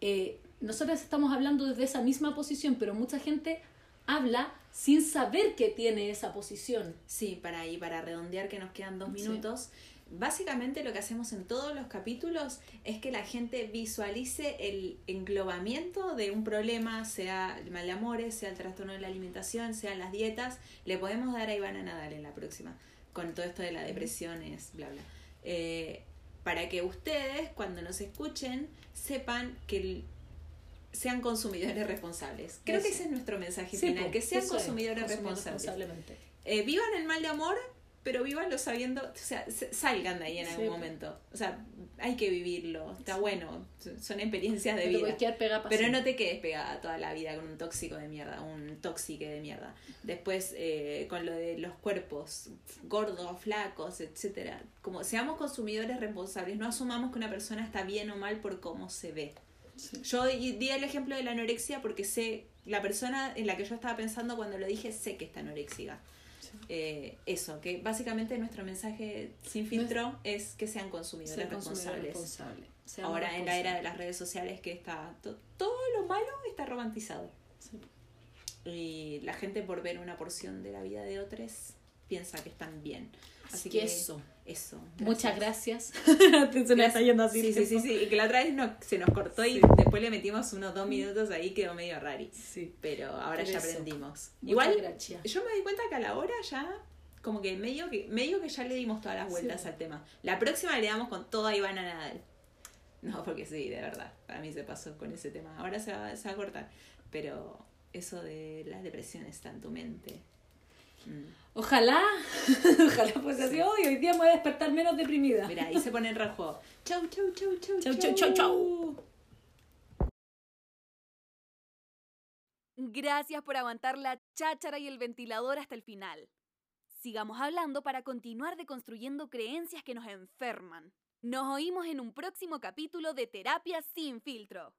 eh, nosotros estamos hablando desde esa misma posición, pero mucha gente habla sin saber que tiene esa posición. Sí, para y para redondear que nos quedan dos Sí. Básicamente lo que hacemos en todos los capítulos es que la gente visualice el englobamiento de un problema, sea el mal de amores, sea el trastorno de la alimentación, sean las dietas. Le podemos dar a Ivana Nadal en la próxima, con todo esto de la depresión, es bla bla. Eh, para que ustedes, cuando nos escuchen, sepan que sean consumidores responsables. Creo que ese es nuestro mensaje Sí, final, que sean consumidores responsables. Eh, vivan el mal de amor, pero vívanlo sabiendo, o sea, salgan de ahí en algún momento. O sea, hay que vivirlo, está bueno, son experiencias de vida. pero no te quedes pegada toda la vida con un tóxico de mierda, un tóxico de mierda. Después, eh, con lo de los cuerpos, gordos, flacos, etcétera. Como seamos consumidores responsables, no asumamos que una persona está bien o mal por cómo se ve. Yo di el ejemplo de la anorexia porque sé, la persona en la que yo estaba pensando cuando lo dije, sé que está anorexica. Eh, eso, que básicamente nuestro mensaje sin filtro es que sean consumidores responsables. Ahora en la era de las redes sociales que está todo lo malo está romantizado. Y la gente por ver una porción de la vida de otros piensa que están bien. Así que, eso. Eso. Muchas gracias. <laughs> se está yendo así. Sí, sí, sí, Y que la otra vez no, se nos cortó y después le metimos unos dos minutos ahí, quedó medio rari. Sí. Pero ahora ya aprendimos. Igual, yo me di cuenta que a la hora ya, como que medio que, medio que ya le dimos todas las vueltas al tema. La próxima le damos con toda Ivana Nadal. No, porque sí, de verdad. Para mí se pasó con ese tema. Ahora se va, se va a cortar. Pero eso de las depresiones está en tu mente. Mm. Ojalá, <laughs> ojalá pues así, hoy, hoy día me voy a despertar menos deprimida. Mira, ahí se pone en rojo. Chau, chau, chau, chau, chau, chau, chau, chau. Gracias por aguantar la cháchara y el ventilador hasta el final. Sigamos hablando para continuar deconstruyendo creencias que nos enferman. Nos oímos en un próximo capítulo de Terapia sin filtro.